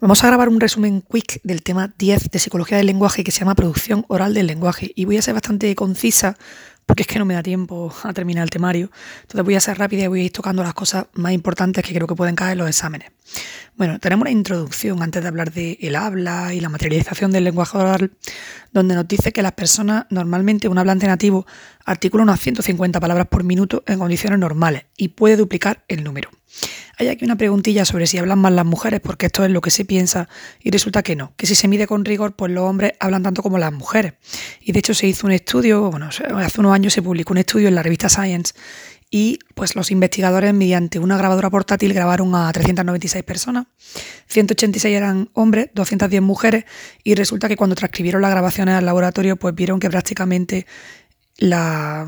Vamos a grabar un resumen quick del tema 10 de psicología del lenguaje que se llama producción oral del lenguaje y voy a ser bastante concisa porque es que no me da tiempo a terminar el temario. Entonces voy a ser rápida y voy a ir tocando las cosas más importantes que creo que pueden caer en los exámenes. Bueno, tenemos una introducción antes de hablar de el habla y la materialización del lenguaje oral, donde nos dice que las personas, normalmente un hablante nativo, articula unas 150 palabras por minuto en condiciones normales y puede duplicar el número. Hay aquí una preguntilla sobre si hablan más las mujeres, porque esto es lo que se piensa, y resulta que no, que si se mide con rigor, pues los hombres hablan tanto como las mujeres. Y de hecho se hizo un estudio, bueno, hace unos años se publicó un estudio en la revista Science, y pues los investigadores mediante una grabadora portátil grabaron a 396 personas, 186 eran hombres, 210 mujeres, y resulta que cuando transcribieron las grabaciones al laboratorio, pues vieron que prácticamente la,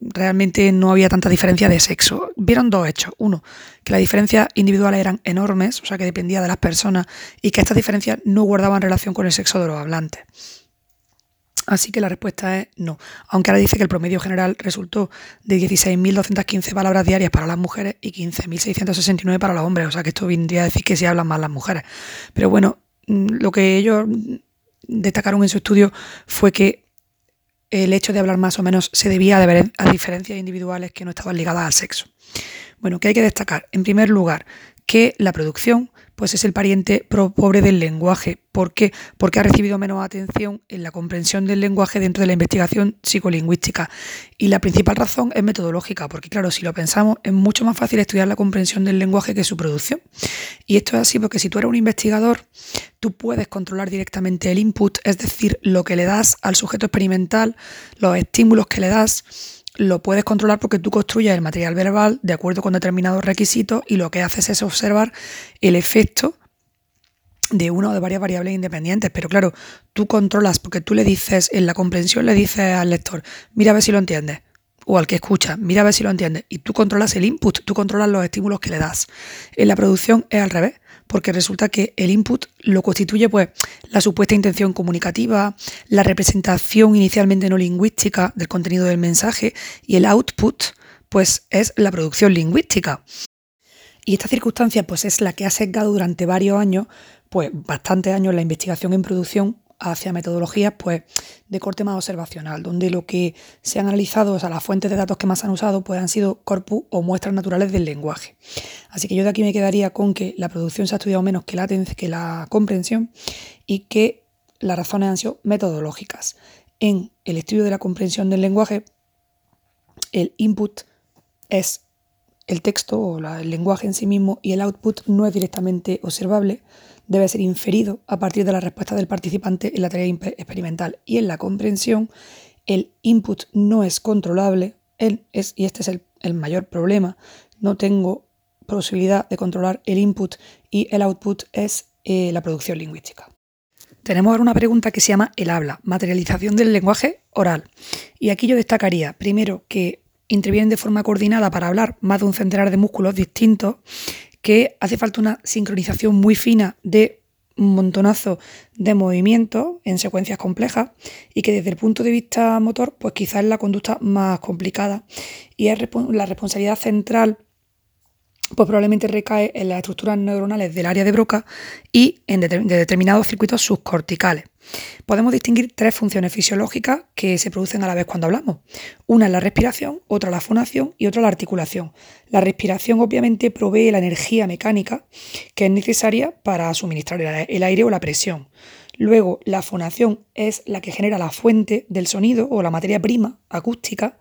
realmente no había tanta diferencia de sexo. Vieron dos hechos. Uno, que las diferencias individuales eran enormes, o sea que dependía de las personas, y que estas diferencias no guardaban relación con el sexo de los hablantes. Así que la respuesta es no. Aunque ahora dice que el promedio general resultó de 16.215 palabras diarias para las mujeres y 15.669 para los hombres. O sea que esto vendría a decir que sí hablan más las mujeres. Pero bueno, mm, lo que ellos destacaron en su estudio fue que el hecho de hablar más o menos se debía a, diferencias individuales que no estaban ligadas al sexo. Bueno, ¿qué hay que destacar? En primer lugar, que la producción pues es el pariente pobre del lenguaje. ¿Por qué? Porque ha recibido menos atención en la comprensión del lenguaje dentro de la investigación psicolingüística. Y la principal razón es metodológica, porque claro, si lo pensamos, es mucho más fácil estudiar la comprensión del lenguaje que su producción. Y esto es así porque si tú eres un investigador, tú puedes controlar directamente el input, es decir, lo que le das al sujeto experimental, los estímulos que le das lo puedes controlar porque tú construyes el material verbal de acuerdo con determinados requisitos y lo que haces es observar el efecto de una o de varias variables independientes. Pero claro, tú controlas porque tú le dices, en la comprensión le dices al lector, mira a ver si lo entiendes. O al que escucha, mira a ver si lo entiendes. Y tú controlas el input, tú controlas los estímulos que le das. En la producción es al revés porque resulta que el input lo constituye pues la supuesta intención comunicativa, la representación inicialmente no lingüística del contenido del mensaje y el output pues es la producción lingüística. Y esta circunstancia pues es la que ha sesgado durante varios años, pues bastantes años la investigación en producción hacia metodologías pues, de corte más observacional, donde lo que se han analizado, o sea, las fuentes de datos que más han usado, pues han sido corpus o muestras naturales del lenguaje. Así que yo de aquí me quedaría con que la producción se ha estudiado menos que la, que la comprensión y que las razones han sido metodológicas. En el estudio de la comprensión del lenguaje, el input es el texto o el lenguaje en sí mismo y el output no es directamente observable, debe ser inferido a partir de la respuesta del participante en la tarea experimental. Y en la comprensión, el input no es controlable, es, y este es el, mayor problema, no tengo posibilidad de controlar el input y el output es eh, la producción lingüística. Tenemos ahora una pregunta que se llama el habla, materialización del lenguaje oral. Y aquí yo destacaría, primero, que intervienen de forma coordinada para hablar más de un centenar de músculos distintos que hace falta una sincronización muy fina de un montonazo de movimientos en secuencias complejas y que desde el punto de vista motor, pues quizás es la conducta más complicada. Y es la responsabilidad central pues probablemente recae en las estructuras neuronales del área de Broca y en de determinados circuitos subcorticales. Podemos distinguir tres funciones fisiológicas que se producen a la vez cuando hablamos. Una es la respiración, otra la fonación y otra la articulación. La respiración obviamente provee la energía mecánica que es necesaria para suministrar el aire o la presión. Luego, la fonación es la que genera la fuente del sonido o la materia prima acústica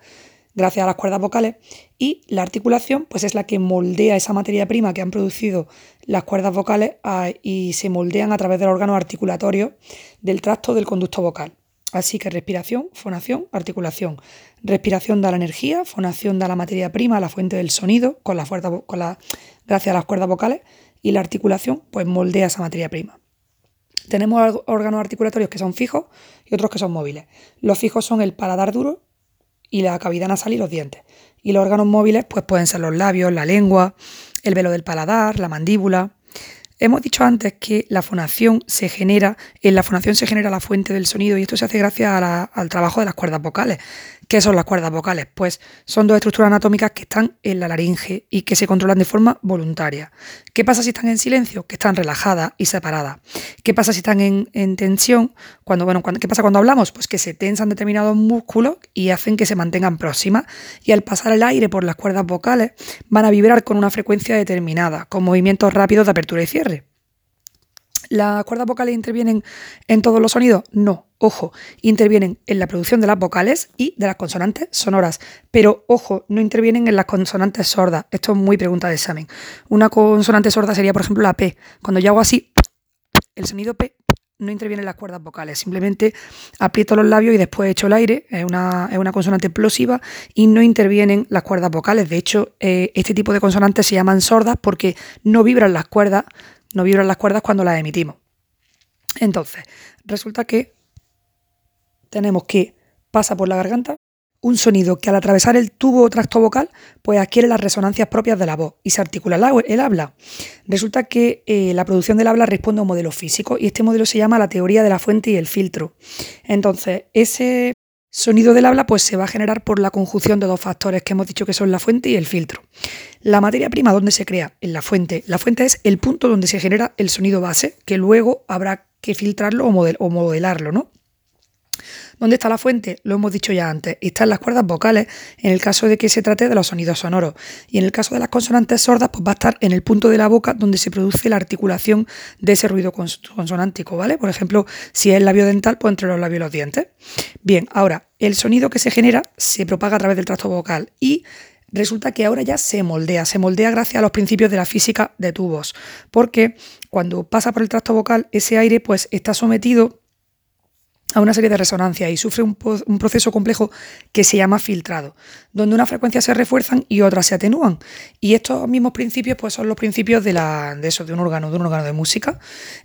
gracias a las cuerdas vocales y la articulación pues es la que moldea esa materia prima que han producido las cuerdas vocales ah, y se moldean a través de los órganos articulatorios del tracto del conducto vocal. Así que respiración, fonación, articulación. Respiración da la energía, fonación da la materia prima, la fuente del sonido, con la con la, gracias a las cuerdas vocales, y la articulación pues moldea esa materia prima. Tenemos órganos articulatorios que son fijos y otros que son móviles. Los fijos son el paladar duro y la cavidad nasal y los dientes. Y los órganos móviles pues pueden ser los labios, la lengua, el velo del paladar, la mandíbula. Hemos dicho antes que la fonación se genera, en la fonación se genera la fuente del sonido y esto se hace gracias al trabajo de las cuerdas vocales. ¿Qué son las cuerdas vocales? Pues son dos estructuras anatómicas que están en la laringe y que se controlan de forma voluntaria. ¿Qué pasa si están en silencio? Que están relajadas y separadas. ¿Qué pasa si están en, tensión? Cuando, bueno, ¿Qué pasa cuando hablamos? Pues que se tensan determinados músculos y hacen que se mantengan próximas y al pasar el aire por las cuerdas vocales van a vibrar con una frecuencia determinada, con movimientos rápidos de apertura y cierre. ¿Las cuerdas vocales intervienen en todos los sonidos? No, ojo, intervienen en la producción de las vocales y de las consonantes sonoras. Pero ojo, no intervienen en las consonantes sordas. Esto es muy pregunta de examen. Una consonante sorda sería, por ejemplo, la P. Cuando yo hago así, el sonido P no interviene en las cuerdas vocales. Simplemente aprieto los labios y después echo el aire. Es una, consonante explosiva y no intervienen las cuerdas vocales. De hecho, eh, este tipo de consonantes se llaman sordas porque no vibran las cuerdas no vibran las cuerdas cuando las emitimos. Entonces, resulta que tenemos que pasa por la garganta un sonido que al atravesar el tubo o tracto vocal, pues adquiere las resonancias propias de la voz y se articula el habla. Resulta que eh, la producción del habla responde a un modelo físico y este modelo se llama la teoría de la fuente y el filtro. Entonces, ese sonido del habla pues se va a generar por la conjunción de dos factores que hemos dicho que son la fuente y el filtro. La materia prima, ¿dónde se crea? En la fuente. La fuente es el punto donde se genera el sonido base, que luego habrá que filtrarlo o, o modelarlo, ¿no? ¿Dónde está la fuente? Lo hemos dicho ya antes. Está en las cuerdas vocales, en el caso de que se trate de los sonidos sonoros. Y en el caso de las consonantes sordas, pues va a estar en el punto de la boca donde se produce la articulación de ese ruido consonántico, ¿vale? Por ejemplo, si es el labio dental, pues entre los labios y los dientes. Bien, ahora, el sonido que se genera se propaga a través del tracto vocal y resulta que ahora ya se moldea, se moldea gracias a los principios de la física de tubos, porque cuando pasa por el tracto vocal, ese aire pues está sometido a una serie de resonancias y sufre un, proceso complejo que se llama filtrado, donde unas frecuencias se refuerzan y otras se atenúan. Y estos mismos principios pues, son los principios de, la, de eso, de un órgano, de un órgano de música.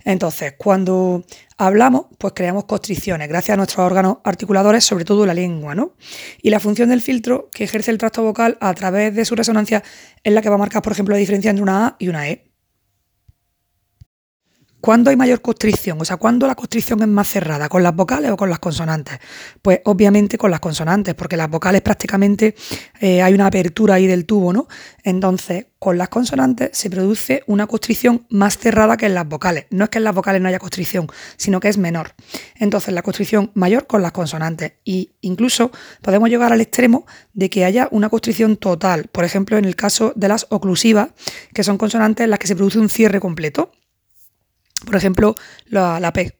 Entonces, cuando hablamos, pues creamos constricciones gracias a nuestros órganos articuladores, sobre todo la lengua, ¿no? Y la función del filtro que ejerce el tracto vocal a través de su resonancia es la que va a marcar, por ejemplo, la diferencia entre una A y una E. ¿Cuándo hay mayor constricción? O sea, ¿cuándo la constricción es más cerrada? ¿Con las vocales o con las consonantes? Pues obviamente con las consonantes, porque las vocales prácticamente eh, hay una apertura ahí del tubo, ¿no? Entonces, con las consonantes se produce una constricción más cerrada que en las vocales. No es que en las vocales no haya constricción, sino que es menor. Entonces, la constricción mayor con las consonantes. Y incluso podemos llegar al extremo de que haya una constricción total. Por ejemplo, en el caso de las oclusivas, que son consonantes en las que se produce un cierre completo. Por ejemplo, la, P.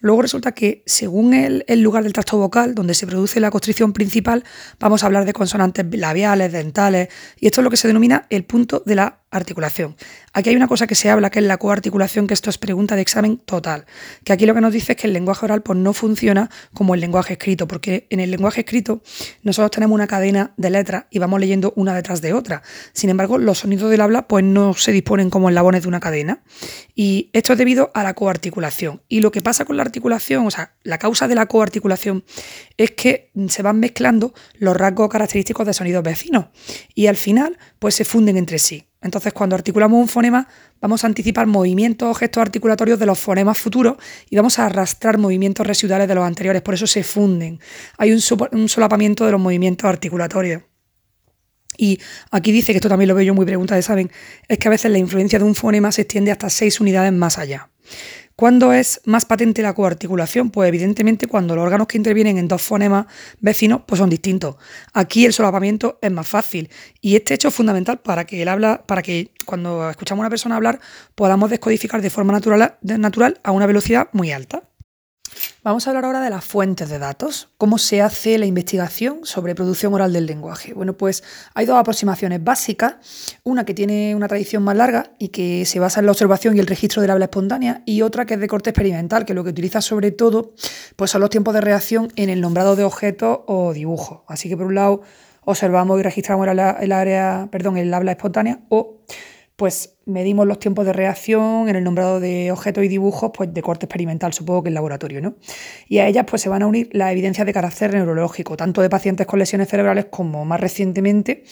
Luego resulta que según el, lugar del tracto vocal donde se produce la constricción principal, vamos a hablar de consonantes labiales, dentales, y esto es lo que se denomina el punto de la articulación. Aquí hay una cosa que se habla, que es la coarticulación, que esto es pregunta de examen total. Que aquí lo que nos dice es que el lenguaje oral pues, no funciona como el lenguaje escrito, porque en el lenguaje escrito nosotros tenemos una cadena de letras y vamos leyendo una detrás de otra. Sin embargo, los sonidos del habla pues, no se disponen como enlabones de una cadena. Y esto es debido a la coarticulación. Y lo que pasa con la articulación, o sea, la causa de la coarticulación es que se van mezclando los rasgos característicos de sonidos vecinos. Y al final, pues se funden entre sí. Entonces, cuando articulamos un fonema, vamos a anticipar movimientos o gestos articulatorios de los fonemas futuros y vamos a arrastrar movimientos residuales de los anteriores, por eso se funden. Hay un, solapamiento de los movimientos articulatorios. Y aquí dice, que esto también lo veo yo muy pregunta de saben, es que a veces la influencia de un fonema se extiende hasta seis unidades más allá. ¿Cuándo es más patente la coarticulación? Pues evidentemente cuando los órganos que intervienen en dos fonemas vecinos pues son distintos. Aquí el solapamiento es más fácil y este hecho es fundamental para que el habla, para que cuando escuchamos a una persona hablar podamos descodificar de forma natural, natural a una velocidad muy alta. Vamos a hablar ahora de las fuentes de datos, cómo se hace la investigación sobre producción oral del lenguaje. Bueno, pues hay dos aproximaciones básicas, una que tiene una tradición más larga y que se basa en la observación y el registro del habla espontánea, y otra que es de corte experimental, que lo que utiliza sobre todo pues son los tiempos de reacción en el nombrado de objetos o dibujos. Así que por un lado observamos y registramos el, área, perdón, el habla espontánea o pues medimos los tiempos de reacción en el nombrado de objetos y dibujos pues, de corte experimental, supongo que en laboratorio, ¿no? Y a ellas pues, se van a unir las evidencias de carácter neurológico, tanto de pacientes con lesiones cerebrales como más recientemente,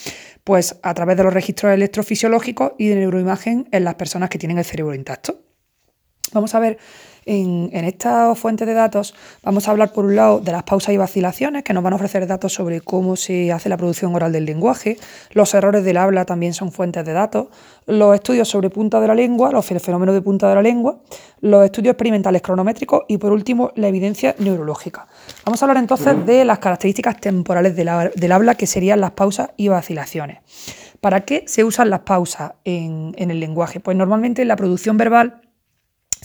pues a través de los registros electrofisiológicos y de neuroimagen en las personas que tienen el cerebro intacto. Vamos a ver en, esta fuente de datos vamos a hablar por un lado de las pausas y vacilaciones, que nos van a ofrecer datos sobre cómo se hace la producción oral del lenguaje. Los errores del habla también son fuentes de datos. Los estudios sobre punta de la lengua, los fenómenos de punta de la lengua. Los estudios experimentales cronométricos y por último la evidencia neurológica. Vamos a hablar entonces de las características temporales del, habla, que serían las pausas y vacilaciones. ¿Para qué se usan las pausas en, en el lenguaje? Pues normalmente en la producción verbal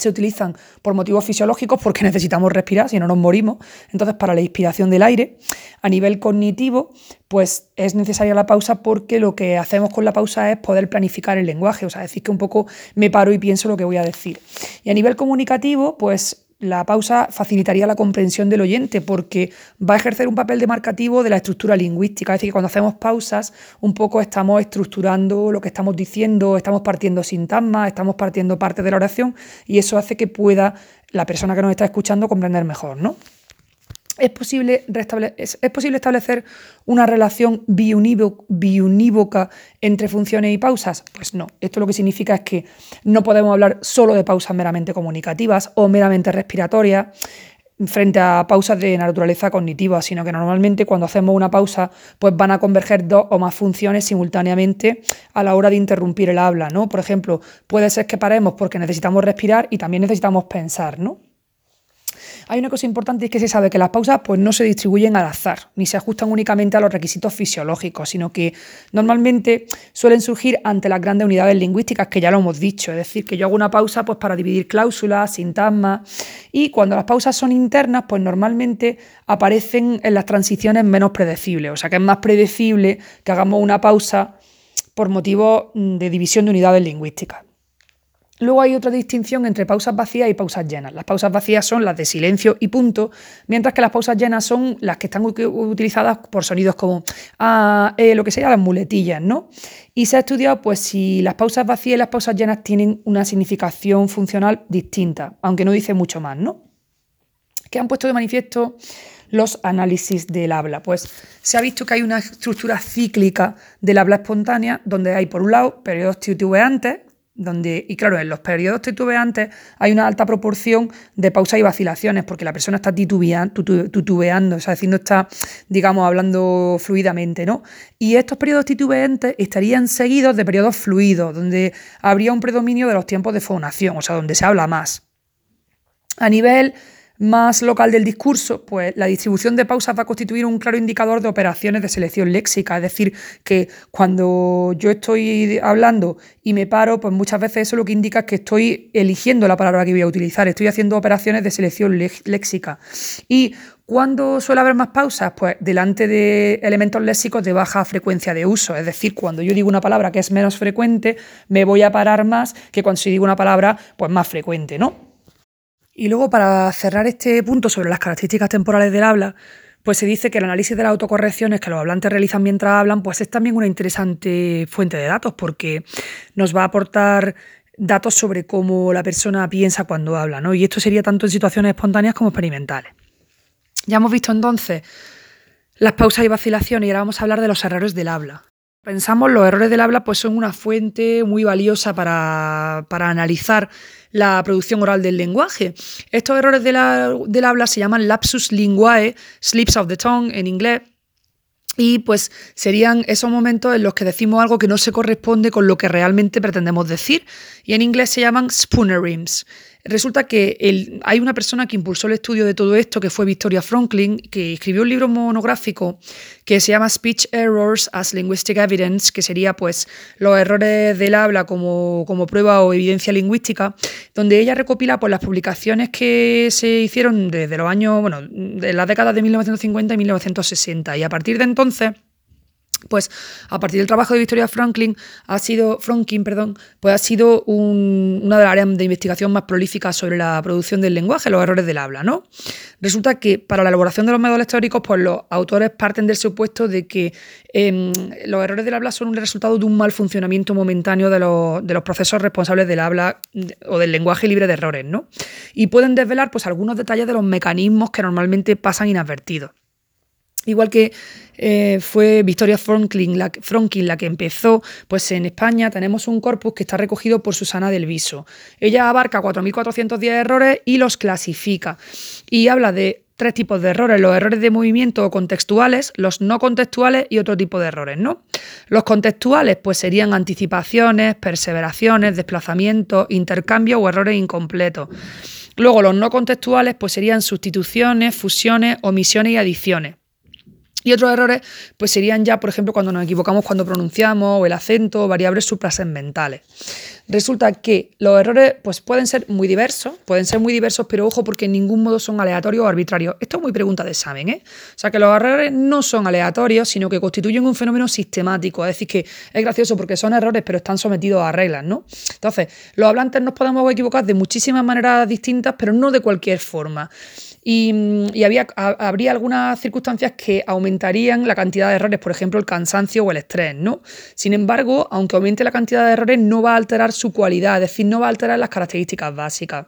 se utilizan por motivos fisiológicos porque necesitamos respirar, si no nos morimos. Entonces, para la inspiración del aire, a nivel cognitivo, pues es necesaria la pausa porque lo que hacemos con la pausa es poder planificar el lenguaje, o sea, decir que un poco me paro y pienso lo que voy a decir. Y a nivel comunicativo, pues la pausa facilitaría la comprensión del oyente porque va a ejercer un papel demarcativo de la estructura lingüística. Es decir, que cuando hacemos pausas, un poco estamos estructurando lo que estamos diciendo, estamos partiendo sintagmas, estamos partiendo parte de la oración y eso hace que pueda la persona que nos está escuchando comprender mejor, ¿no? ¿Es posible, es, posible establecer una relación biunívoca entre funciones y pausas? Pues no. Esto lo que significa es que no podemos hablar solo de pausas meramente comunicativas o meramente respiratorias frente a pausas de naturaleza cognitiva, sino que normalmente cuando hacemos una pausa, pues van a converger dos o más funciones simultáneamente a la hora de interrumpir el habla, ¿no? Por ejemplo, puede ser que paremos porque necesitamos respirar y también necesitamos pensar, ¿no? Hay una cosa importante y es que se sabe que las pausas pues, no se distribuyen al azar, ni se ajustan únicamente a los requisitos fisiológicos, sino que normalmente suelen surgir ante las grandes unidades lingüísticas, que ya lo hemos dicho. Es decir, que yo hago una pausa pues, para dividir cláusulas, sintagmas, y cuando las pausas son internas, pues normalmente aparecen en las transiciones menos predecibles. O sea que es más predecible que hagamos una pausa por motivos mm, de división de unidades lingüísticas. Luego hay otra distinción entre pausas vacías y pausas llenas. Las pausas vacías son las de silencio y punto, mientras que las pausas llenas son las que están utilizadas por sonidos como ah, eh, lo que sería las muletillas, ¿no? Y se ha estudiado pues si las pausas vacías y las pausas llenas tienen una significación funcional distinta, aunque no dice mucho más, ¿no? ¿Qué han puesto de manifiesto los análisis del habla? Pues se ha visto que hay una estructura cíclica del habla espontánea, donde hay por un lado periodos titubeantes, donde, y claro, en los periodos titubeantes hay una alta proporción de pausas y vacilaciones, porque la persona está titubeando, o sea, decir, está, digamos, hablando fluidamente, ¿no? Y estos periodos titubeantes estarían seguidos de periodos fluidos, donde habría un predominio de los tiempos de fonación, o sea, donde se habla más. A nivel más local del discurso, pues la distribución de pausas va a constituir un claro indicador de operaciones de selección léxica. Es decir, que cuando yo estoy hablando y me paro, pues muchas veces eso lo que indica es que estoy eligiendo la palabra que voy a utilizar, estoy haciendo operaciones de selección léxica. Y ¿Cuándo suele haber más pausas? Pues delante de elementos léxicos de baja frecuencia de uso. Es decir, cuando yo digo una palabra que es menos frecuente, me voy a parar más que cuando si digo una palabra pues más frecuente, ¿no? Y luego, para cerrar este punto sobre las características temporales del habla, pues se dice que el análisis de las autocorrecciones que los hablantes realizan mientras hablan, pues es también una interesante fuente de datos, porque nos va a aportar datos sobre cómo la persona piensa cuando habla, ¿no? Y esto sería tanto en situaciones espontáneas como experimentales. Ya hemos visto entonces las pausas y vacilaciones y ahora vamos a hablar de los errores del habla. Pensamos los errores del habla pues son una fuente muy valiosa para, para analizar la producción oral del lenguaje. Estos errores del habla se llaman lapsus linguae, slips of the tongue en inglés, y pues serían esos momentos en los que decimos algo que no se corresponde con lo que realmente pretendemos decir. Y en inglés se llaman spoonerisms. Resulta que hay una persona que impulsó el estudio de todo esto, que fue Victoria Franklin, que escribió un libro monográfico que se llama Speech Errors as Linguistic Evidence, que sería pues los errores del habla como, como prueba o evidencia lingüística, donde ella recopila pues, las publicaciones que se hicieron desde los años, bueno, de las décadas de 1950 y 1960. Y a partir de entonces Pues a partir del trabajo de Victoria Franklin ha sido, Franklin, perdón, pues ha sido una de las áreas de investigación más prolíficas sobre la producción del lenguaje, los errores del habla, ¿no? Resulta que para la elaboración de los métodos históricos, pues los autores parten del supuesto de que em, los errores del habla son un resultado de un mal funcionamiento momentáneo de los, de los, procesos responsables del habla o del lenguaje libre de errores, ¿no? Y pueden desvelar pues algunos detalles de los mecanismos que normalmente pasan inadvertidos. Igual que eh, fue Victoria Franklin la, la, que empezó, pues en España tenemos un corpus que está recogido por Susana del Viso. Ella abarca 4.410 errores y los clasifica. Y habla de tres tipos de errores, los errores de movimiento o contextuales, los no contextuales y otro tipo de errores, ¿no? Los contextuales pues serían anticipaciones, perseveraciones, desplazamientos, intercambios o errores incompletos. Luego los no contextuales pues serían sustituciones, fusiones, omisiones y adiciones. Y otros errores pues serían ya, por ejemplo, cuando nos equivocamos cuando pronunciamos o el acento o variables suprasegmentales. Resulta que los errores pues, pueden ser muy diversos, pueden ser muy diversos, pero ojo porque en ningún modo son aleatorios o arbitrarios. Esto es muy pregunta de examen, ¿eh? O sea que los errores no son aleatorios, sino que constituyen un fenómeno sistemático. Es decir, que es gracioso porque son errores, pero están sometidos a reglas, ¿no? Entonces, los hablantes nos podemos equivocar de muchísimas maneras distintas, pero no de cualquier forma. Y, había, habría algunas circunstancias que aumentarían la cantidad de errores, por ejemplo, el cansancio o el estrés, ¿no? Sin embargo, aunque aumente la cantidad de errores, no va a alterar su cualidad, es decir, no va a alterar las características básicas.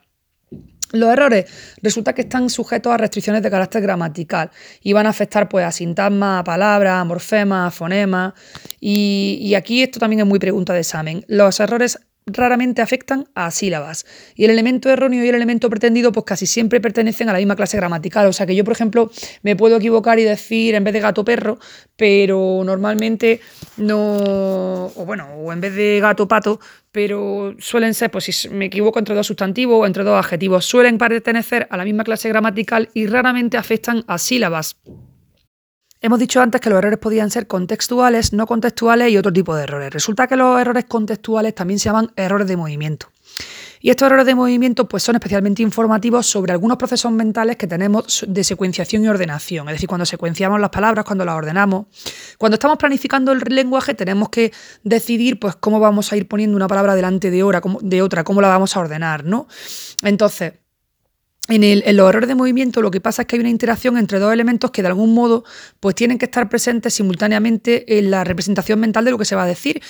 Los errores resulta que están sujetos a restricciones de carácter gramatical y van a afectar pues, a sintagmas, a palabras, a morfemas, a fonemas. Y aquí esto también es muy pregunta de examen. Los errores raramente afectan a sílabas. Y el elemento erróneo y el elemento pretendido, pues casi siempre pertenecen a la misma clase gramatical. O sea que yo, por ejemplo, me puedo equivocar y decir en vez de gato perro, pero normalmente no. O bueno, o en vez de gato pato, pero suelen ser, pues si me equivoco entre dos sustantivos o entre dos adjetivos, suelen pertenecer a la misma clase gramatical y raramente afectan a sílabas. Hemos dicho antes que los errores podían ser contextuales, no contextuales y otro tipo de errores. Resulta que los errores contextuales también se llaman errores de movimiento. Y estos errores de movimiento pues, son especialmente informativos sobre algunos procesos mentales que tenemos de secuenciación y ordenación. Es decir, cuando secuenciamos las palabras, cuando las ordenamos. Cuando estamos planificando el lenguaje, tenemos que decidir pues, cómo vamos a ir poniendo una palabra delante de, otra, cómo la vamos a ordenar. ¿no? Entonces, en, los errores de movimiento lo que pasa es que hay una interacción entre dos elementos que de algún modo pues tienen que estar presentes simultáneamente en la representación mental de lo que se va a decir.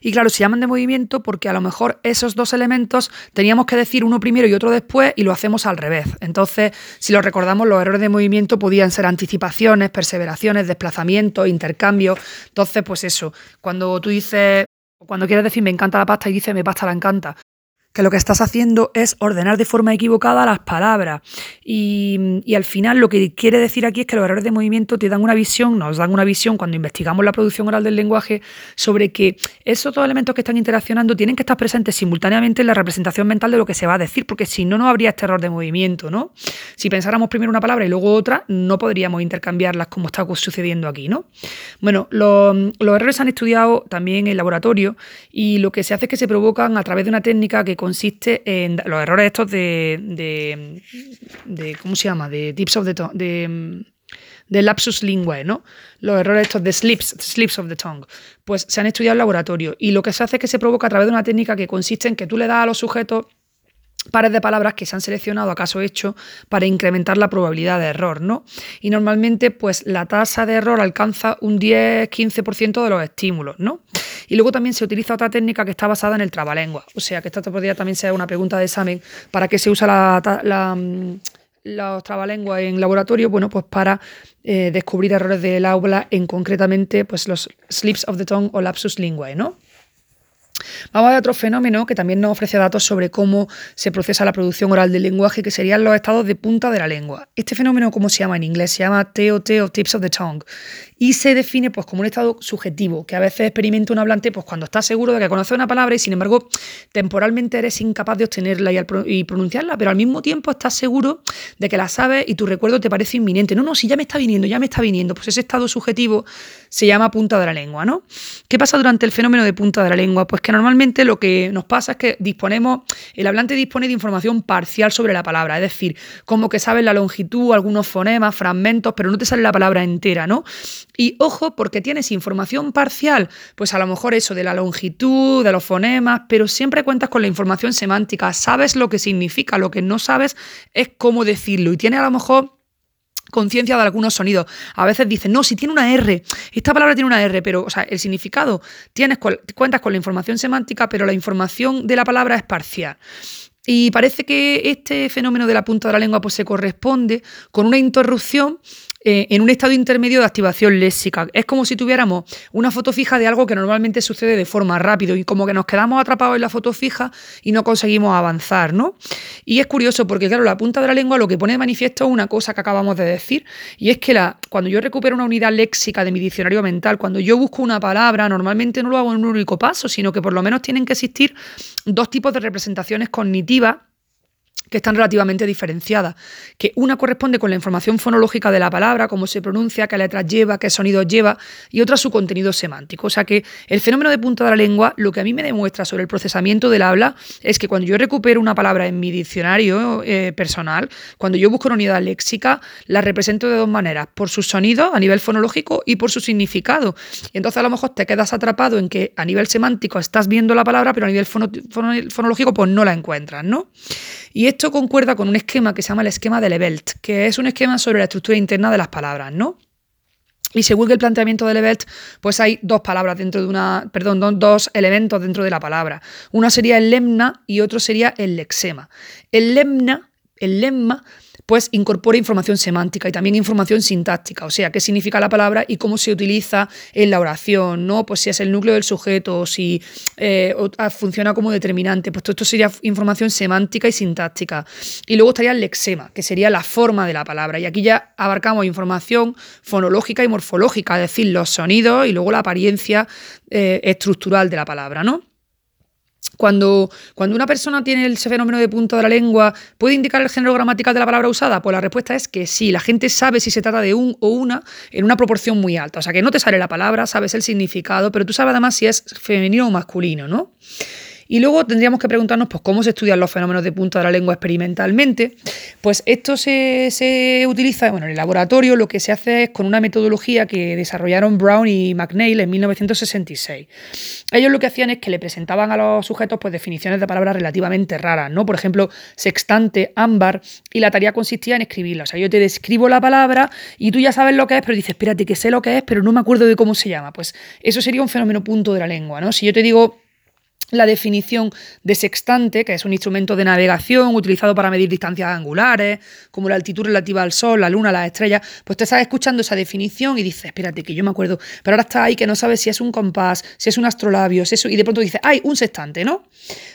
Y claro, se llaman de movimiento porque a lo mejor esos dos elementos teníamos que decir uno primero y otro después y lo hacemos al revés. Entonces, si lo recordamos, los errores de movimiento podían ser anticipaciones, perseveraciones, desplazamientos, intercambios. Entonces, pues eso, cuando tú dices, cuando quieres decir me encanta la pasta y dices me pasta la encanta, que lo que estás haciendo es ordenar de forma equivocada las palabras. Y, al final lo que quiere decir aquí es que los errores de movimiento te dan una visión, nos dan una visión cuando investigamos la producción oral del lenguaje sobre que esos dos elementos que están interaccionando tienen que estar presentes simultáneamente en la representación mental de lo que se va a decir, porque si no, no habría este error de movimiento, ¿no? Si pensáramos primero una palabra y luego otra, no podríamos intercambiarlas como está sucediendo aquí, ¿no? Bueno, los, los errores se han estudiado también en laboratorio y lo que se hace es que se provocan a través de una técnica que consiste en los errores estos de, de, ¿cómo se llama? De tips of the tongue, de, de lapsus linguae, ¿no? Los errores estos de slips, slips of the tongue, pues se han estudiado en laboratorio y lo que se hace es que se provoca a través de una técnica que consiste en que tú le das a los sujetos pares de palabras que se han seleccionado acaso hecho para incrementar la probabilidad de error, ¿no? Y normalmente, pues la tasa de error alcanza un 10-15% de los estímulos, ¿no? Y luego también se utiliza otra técnica que está basada en el trabalengua. O sea, que esta podría también ser una pregunta de examen. ¿Para qué se usa la, mm, los en laboratorio? Bueno, pues para eh, descubrir errores del aula en concretamente pues los slips of the tongue o lapsus linguae, ¿no? Vamos a ver otro fenómeno que también nos ofrece datos sobre cómo se procesa la producción oral del lenguaje, que serían los estados de punta de la lengua. Este fenómeno, ¿cómo se llama en inglés? Se llama TOT o Tips of the Tongue y se define pues, como un estado subjetivo que a veces experimenta un hablante pues, cuando está seguro de que conoce una palabra y sin embargo temporalmente eres incapaz de obtenerla y, pronunciarla, pero al mismo tiempo estás seguro de que la sabes y tu recuerdo te parece inminente. No, no, si ya me está viniendo, ya me está viniendo. Pues ese estado subjetivo se llama punta de la lengua, ¿no? ¿Qué pasa durante el fenómeno de punta de la lengua? Pues que normalmente lo que nos pasa es que disponemos, el hablante dispone de información parcial sobre la palabra, es decir, como que sabes la longitud, algunos fonemas, fragmentos, pero no te sale la palabra entera, ¿no? Y ojo, porque tienes información parcial, pues a lo mejor eso de la longitud, de los fonemas, pero siempre cuentas con la información semántica, sabes lo que significa, lo que no sabes es cómo decirlo y tienes a lo mejor conciencia de algunos sonidos. A veces dicen, no, si tiene una R, esta palabra tiene una R, pero, el significado, tienes, cuentas con la información semántica, pero la información de la palabra es parcial. Y parece que este fenómeno de la punta de la lengua pues, se corresponde con una interrupción eh, en un estado intermedio de activación léxica. Es como si tuviéramos una foto fija de algo que normalmente sucede de forma rápida y como que nos quedamos atrapados en la foto fija y no conseguimos avanzar, ¿no? Y es curioso porque, claro, la punta de la lengua lo que pone de manifiesto es una cosa que acabamos de decir y es que la, cuando yo recupero una unidad léxica de mi diccionario mental, cuando yo busco una palabra, normalmente no lo hago en un único paso, sino que por lo menos tienen que existir dos tipos de representaciones cognitivas que están relativamente diferenciadas, que una corresponde con la información fonológica de la palabra, cómo se pronuncia, qué letras lleva, qué sonidos lleva, y otra su contenido semántico. O sea que el fenómeno de punta de la lengua lo que a mí me demuestra sobre el procesamiento del habla es que cuando yo recupero una palabra en mi diccionario eh, personal, cuando yo busco una unidad léxica, la represento de dos maneras, por sus sonidos a nivel fonológico y por su significado. Y entonces a lo mejor te quedas atrapado en que a nivel semántico estás viendo la palabra, pero a nivel fonológico pues no la encuentras, ¿no? Y esto concuerda con un esquema que se llama el esquema de Levelt, que es un esquema sobre la estructura interna de las palabras, ¿no? Y según el planteamiento de Levelt, pues hay dos palabras dentro de una, perdón, dos elementos dentro de la palabra. Uno sería el lemna y otro sería el lexema. El lemna, el lemma pues incorpora información semántica y también información sintáctica, o sea, qué significa la palabra y cómo se utiliza en la oración, ¿no? Pues si es el núcleo del sujeto si eh, ah, funciona como determinante, pues todo esto sería información semántica y sintáctica. Y luego estaría el lexema, que sería la forma de la palabra. Y aquí ya abarcamos información fonológica y morfológica, es decir, los sonidos y luego la apariencia eh, estructural de la palabra, ¿no? Cuando, cuando, una persona tiene ese fenómeno de punto de la lengua, ¿puede indicar el género gramatical de la palabra usada? Pues la respuesta es que sí. La gente sabe si se trata de un o una en una proporción muy alta. O sea, que no te sale la palabra, sabes el significado, pero tú sabes además si es femenino o masculino, ¿no? Y luego tendríamos que preguntarnos pues, cómo se estudian los fenómenos de punta de la lengua experimentalmente. Pues esto se, utiliza bueno, en el laboratorio, lo que se hace es con una metodología que desarrollaron Brown y McNeil en 1966. Ellos lo que hacían es que le presentaban a los sujetos pues, definiciones de palabras relativamente raras, ¿no? Por ejemplo, sextante, ámbar, y la tarea consistía en escribirla. O sea, yo te describo la palabra y tú ya sabes lo que es, pero dices, espérate, que sé lo que es, pero no me acuerdo de cómo se llama. Pues eso sería un fenómeno punto de la lengua, ¿no? Si yo te digo la definición de sextante, que es un instrumento de navegación utilizado para medir distancias angulares, como la altitud relativa al Sol, la Luna, las estrellas, pues te estás escuchando esa definición y dices, espérate, que yo me acuerdo, pero ahora está ahí que no sabes si es un compás, si es un astrolabio, si eso, y de pronto dices, ¡ay, un sextante, ¿no?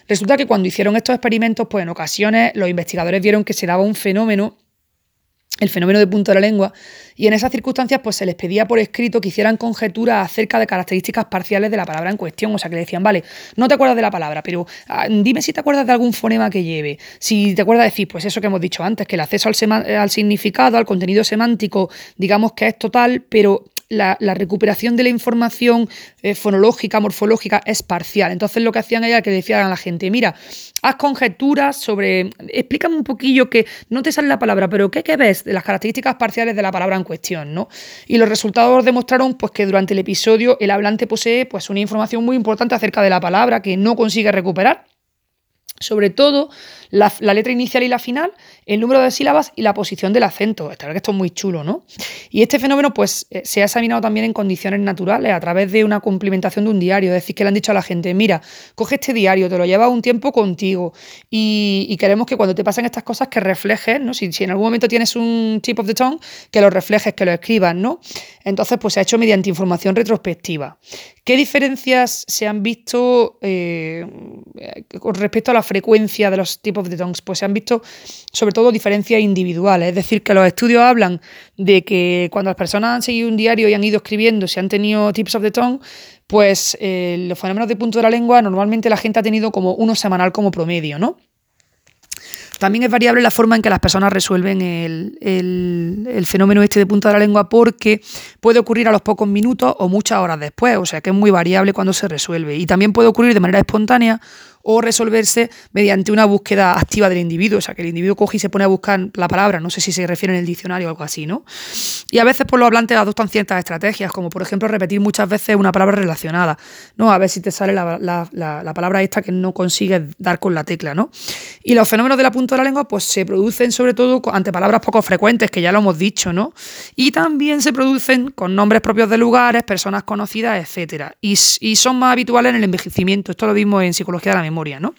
Resulta que cuando hicieron estos experimentos, pues en ocasiones los investigadores vieron que se daba un fenómeno el fenómeno de punto de la lengua, y en esas circunstancias pues se les pedía por escrito que hicieran conjeturas acerca de características parciales de la palabra en cuestión, o sea que le decían, vale, no te acuerdas de la palabra, pero ah, dime si te acuerdas de algún fonema que lleve, si te acuerdas de decir, pues eso que hemos dicho antes, que el acceso al, al significado, al contenido semántico, digamos que es total, pero la, recuperación de la información eh, fonológica, morfológica es parcial. Entonces lo que hacían era que decían a la gente, mira, haz conjeturas sobre, explícame un poquillo que no te sale la palabra, pero ¿qué, qué ves de las características parciales de la palabra en cuestión? ¿no? Y los resultados demostraron pues, que durante el episodio el hablante posee pues, una información muy importante acerca de la palabra que no consigue recuperar sobre todo la, letra inicial y la final, el número de sílabas y la posición del acento. Esta que esto es muy chulo, ¿no? Y este fenómeno, pues, eh, se ha examinado también en condiciones naturales, a través de una cumplimentación de un diario. Es decir, que le han dicho a la gente, mira, coge este diario, te lo lleva un tiempo contigo. Y, queremos que cuando te pasen estas cosas, que reflejes, ¿no? Si, en algún momento tienes un tip of the tongue, que lo reflejes, que lo escribas, ¿no? Entonces, pues se ha hecho mediante información retrospectiva. ¿Qué diferencias se han visto eh, con respecto a la frecuencia de los tipos de tongues? Pues se han visto sobre todo diferencias individuales, es decir, que los estudios hablan de que cuando las personas han seguido un diario y han ido escribiendo, si han tenido tips of the tongue, pues eh, los fenómenos de punto de la lengua normalmente la gente ha tenido como uno semanal como promedio, ¿no? También es variable la forma en que las personas resuelven el, el, fenómeno este de punta de la lengua porque puede ocurrir a los pocos minutos o muchas horas después, o sea que es muy variable cuando se resuelve. Y también puede ocurrir de manera espontánea o resolverse mediante una búsqueda activa del individuo, o sea, que el individuo coge y se pone a buscar la palabra, no sé si se refiere en el diccionario o algo así, ¿no? Y a veces por los hablantes adoptan ciertas estrategias, como por ejemplo repetir muchas veces una palabra relacionada, ¿no? A ver si te sale la, palabra esta que no consigues dar con la tecla, ¿no? Y los fenómenos de la de la lengua, pues se producen sobre todo ante palabras poco frecuentes, que ya lo hemos dicho, ¿no? Y también se producen con nombres propios de lugares, personas conocidas, etcétera. Y, y son más habituales en el envejecimiento. Esto lo vimos en psicología de la memoria, ¿no?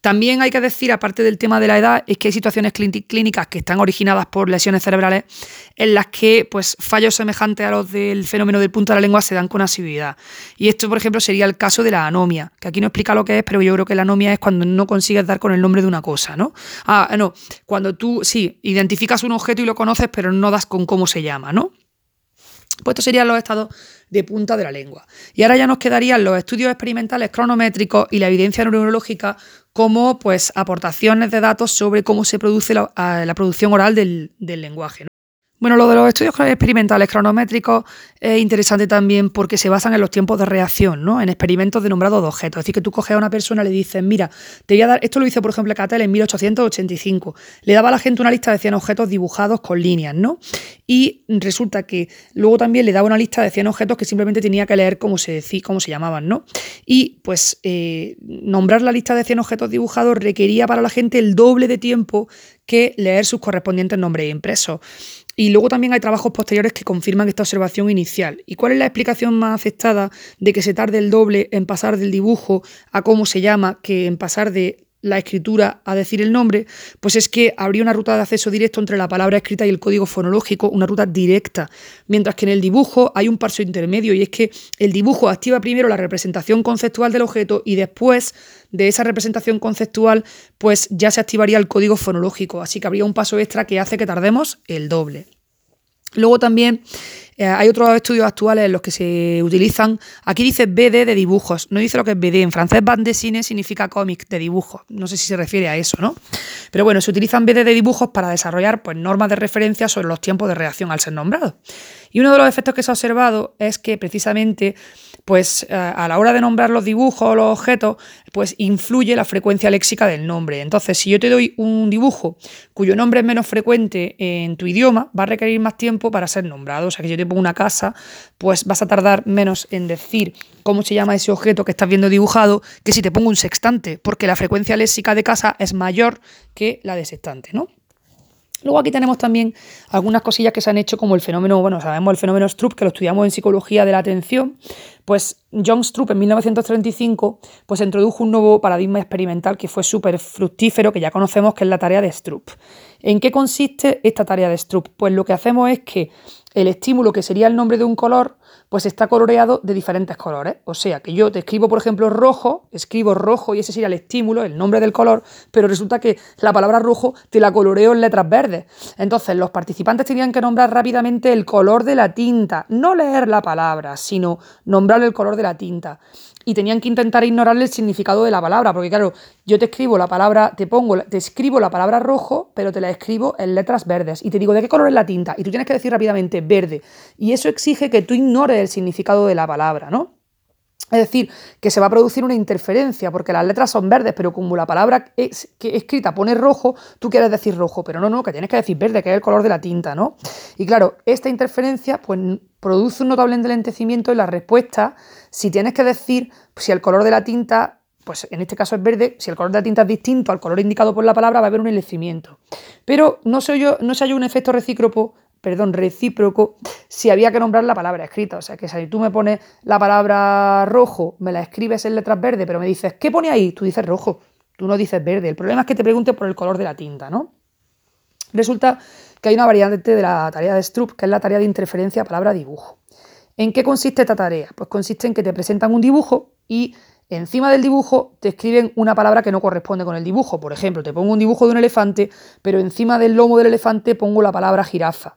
También hay que decir, aparte del tema de la edad, es que hay situaciones clínicas que están originadas por lesiones cerebrales en las que pues, fallos semejantes a los del fenómeno del punto de la lengua se dan con asiduidad. Y esto, por ejemplo, sería el caso de la anomia, que aquí no explica lo que es, pero yo creo que la anomia es cuando no consigues dar con el nombre de una cosa, ¿no? Ah, no, cuando tú, sí, identificas un objeto y lo conoces, pero no das con cómo se llama, ¿no? Pues estos serían los estados de punta de la lengua. Y ahora ya nos quedarían los estudios experimentales cronométricos y la evidencia neurológica como pues aportaciones de datos sobre cómo se produce la, la producción oral del, del lenguaje. Bueno, lo de los estudios experimentales cronométricos es interesante también porque se basan en los tiempos de reacción, ¿no? En experimentos de nombrado de objetos. Es decir, que tú coges a una persona y le dices, mira, te voy a dar, esto lo hizo por ejemplo Cattell en 1885, le daba a la gente una lista de 100 objetos dibujados con líneas, ¿no? Y resulta que luego también le daba una lista de 100 objetos que simplemente tenía que leer cómo se, decía, cómo se llamaban, ¿no? Y pues eh, nombrar la lista de 100 objetos dibujados requería para la gente el doble de tiempo que leer sus correspondientes nombres impresos. Y luego también hay trabajos posteriores que confirman esta observación inicial. ¿Y cuál es la explicación más aceptada de que se tarde el doble en pasar del dibujo a cómo se llama que en pasar de la escritura a decir el nombre, pues es que habría una ruta de acceso directo entre la palabra escrita y el código fonológico, una ruta directa, mientras que en el dibujo hay un paso intermedio y es que el dibujo activa primero la representación conceptual del objeto y después de esa representación conceptual pues ya se activaría el código fonológico, así que habría un paso extra que hace que tardemos el doble. Luego también eh, hay otros estudios actuales en los que se utilizan, aquí dice BD de dibujos, no dice lo que es BD, en francés bande dessinée significa cómic de dibujos, no sé si se refiere a eso, ¿no? Pero bueno, se utilizan BD de dibujos para desarrollar pues, normas de referencia sobre los tiempos de reacción al ser nombrado. Y uno de los efectos que se ha observado es que precisamente pues eh, a la hora de nombrar los dibujos o los objetos, pues influye la frecuencia léxica del nombre. Entonces, si yo te doy un dibujo cuyo nombre es menos frecuente en tu idioma, va a requerir más tiempo para ser nombrado. O sea, que yo te pongo una casa, pues vas a tardar menos en decir cómo se llama ese objeto que estás viendo dibujado que si te pongo un sextante, porque la frecuencia léxica de casa es mayor que la de sextante, ¿no? Luego aquí tenemos también algunas cosillas que se han hecho como el fenómeno, bueno, sabemos el fenómeno Stroop, que lo estudiamos en psicología de la atención, pues John Stroop en 1935 pues introdujo un nuevo paradigma experimental que fue súper fructífero, que ya conocemos que es la tarea de Stroop. ¿En qué consiste esta tarea de Stroop? Pues lo que hacemos es que el estímulo, que sería el nombre de un color, pues está coloreado de diferentes colores. O sea, que yo te escribo, por ejemplo, rojo, escribo rojo y ese sería el estímulo, el nombre del color, pero resulta que la palabra rojo te la coloreo en letras verdes. Entonces, los participantes tenían que nombrar rápidamente el color de la tinta, no leer la palabra, sino nombrar el color de la tinta y tenían que intentar ignorar el significado de la palabra, porque claro, yo te escribo la palabra, te pongo, te escribo la palabra rojo, pero te la escribo en letras verdes y te digo, ¿de qué color es la tinta? Y tú tienes que decir rápidamente verde. Y eso exige que tú ignores el significado de la palabra, ¿no? Es decir, que se va a producir una interferencia, porque las letras son verdes, pero como la palabra es, escrita pone rojo, tú quieres decir rojo, pero no, no, que tienes que decir verde, que es el color de la tinta, ¿no? Y claro, esta interferencia pues, produce un notable enlentecimiento en la respuesta si tienes que decir si el color de la tinta, pues en este caso es verde, si el color de la tinta es distinto al color indicado por la palabra, va a haber un enlentecimiento. Pero no se, yo, no se haya un efecto recíproco perdón, recíproco si había que nombrar la palabra escrita. O sea, que si tú me pones la palabra rojo, me la escribes en letras verdes, pero me dices, ¿qué pone ahí? Tú dices rojo, tú no dices verde. El problema es que te pregunte por el color de la tinta, ¿no? Resulta que hay una variante de la tarea de Stroop, que es la tarea de interferencia palabra-dibujo. ¿En qué consiste esta tarea? Pues consiste en que te presentan un dibujo y encima del dibujo te escriben una palabra que no corresponde con el dibujo. Por ejemplo, te pongo un dibujo de un elefante, pero encima del lomo del elefante pongo la palabra jirafa.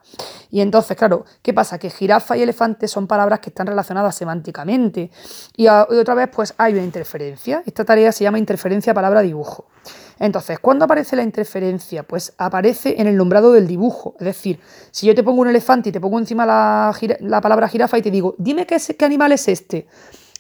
Y entonces, claro, ¿qué pasa? Que jirafa y elefante son palabras que están relacionadas semánticamente. Y, otra vez, pues hay una interferencia. Esta tarea se llama interferencia palabra-dibujo. Entonces, ¿cuándo aparece la interferencia? Pues aparece en el nombrado del dibujo. Es decir, si yo te pongo un elefante y te pongo encima la, palabra jirafa y te digo, dime qué animal es este.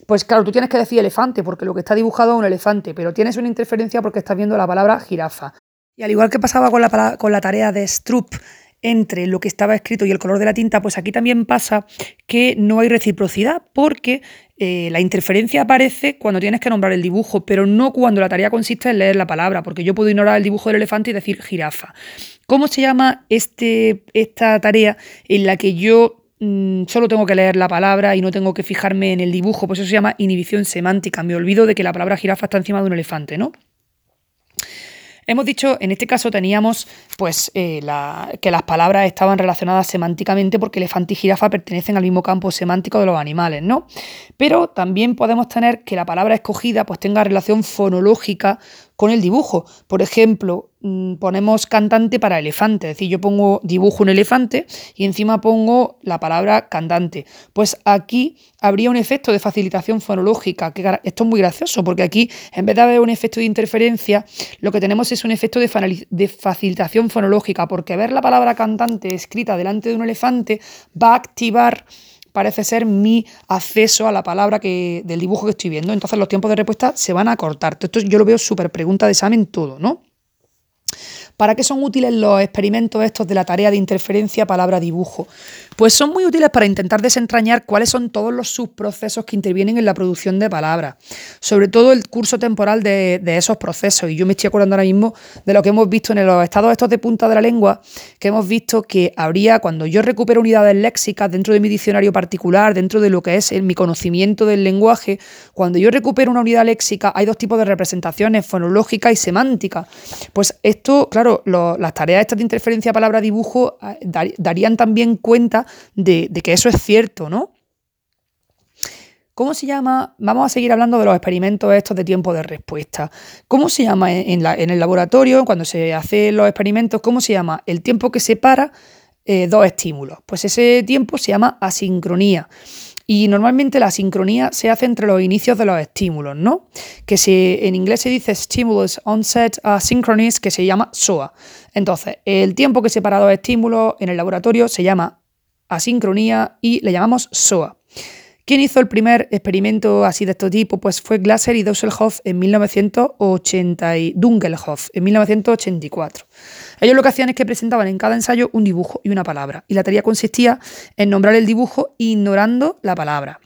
Pues claro, tú tienes que decir elefante porque lo que está dibujado es un elefante, pero tienes una interferencia porque estás viendo la palabra jirafa. Y al igual que pasaba con la, con la tarea de Stroop entre lo que estaba escrito y el color de la tinta, pues aquí también pasa que no hay reciprocidad porque eh, la interferencia aparece cuando tienes que nombrar el dibujo, pero no cuando la tarea consiste en leer la palabra, porque yo puedo ignorar el dibujo del elefante y decir jirafa. ¿Cómo se llama este, esta tarea en la que yo mm, solo tengo que leer la palabra y no tengo que fijarme en el dibujo? Pues eso se llama inhibición semántica. Me olvido de que la palabra jirafa está encima de un elefante, ¿no? Hemos dicho, en este caso teníamos pues eh, que las palabras estaban relacionadas semánticamente porque elefante y jirafa pertenecen al mismo campo semántico de los animales, ¿no? Pero también podemos tener que la palabra escogida pues tenga relación fonológica con el dibujo. Por ejemplo, ponemos cantante para elefante, es decir, yo pongo dibujo un elefante y encima pongo la palabra cantante. Pues aquí habría un efecto de facilitación fonológica, que esto es muy gracioso, porque aquí en vez de haber un efecto de interferencia, lo que tenemos es un efecto de, de facilitación fonológica, porque ver la palabra cantante escrita delante de un elefante va a activar parece ser mi acceso a la palabra que, del dibujo que estoy viendo. Entonces los tiempos de respuesta se van a cortar. Esto yo lo veo súper pregunta de examen todo, ¿no? ¿Para qué son útiles los experimentos estos de la tarea de interferencia palabra-dibujo? Pues son muy útiles para intentar desentrañar cuáles son todos los subprocesos que intervienen en la producción de palabras, sobre todo el curso temporal de, esos procesos. Y yo me estoy acordando ahora mismo de lo que hemos visto en los estados estos de punta de la lengua, que hemos visto que habría, cuando yo recupero unidades léxicas dentro de mi diccionario particular, dentro de lo que es mi conocimiento del lenguaje, cuando yo recupero una unidad léxica hay dos tipos de representaciones, fonológica y semántica. Pues esto, claro, las tareas estas de interferencia palabra-dibujo ah, darían también cuenta de, que eso es cierto, ¿no? ¿Cómo se llama? Vamos a seguir hablando de los experimentos estos de tiempo de respuesta. ¿Cómo se llama en, el laboratorio, cuando se hacen los experimentos, cómo se llama el tiempo que separa eh, dos estímulos? Pues ese tiempo se llama asincronía. Y normalmente la sincronía se hace entre los inicios de los estímulos, ¿no? Que se, en inglés se dice Stimulus Onset Asynchronous, que se llama SOA. Entonces, el tiempo que separa dos estímulos en el laboratorio se llama asincronía y le llamamos SOA. ¿Quién hizo el primer experimento así de este tipo? Pues fue Glasser y Dusselhoff en 1980 y Dunkelhoff en 1984. Ellos lo que hacían es que presentaban en cada ensayo un dibujo y una palabra, y la tarea consistía en nombrar el dibujo ignorando la palabra.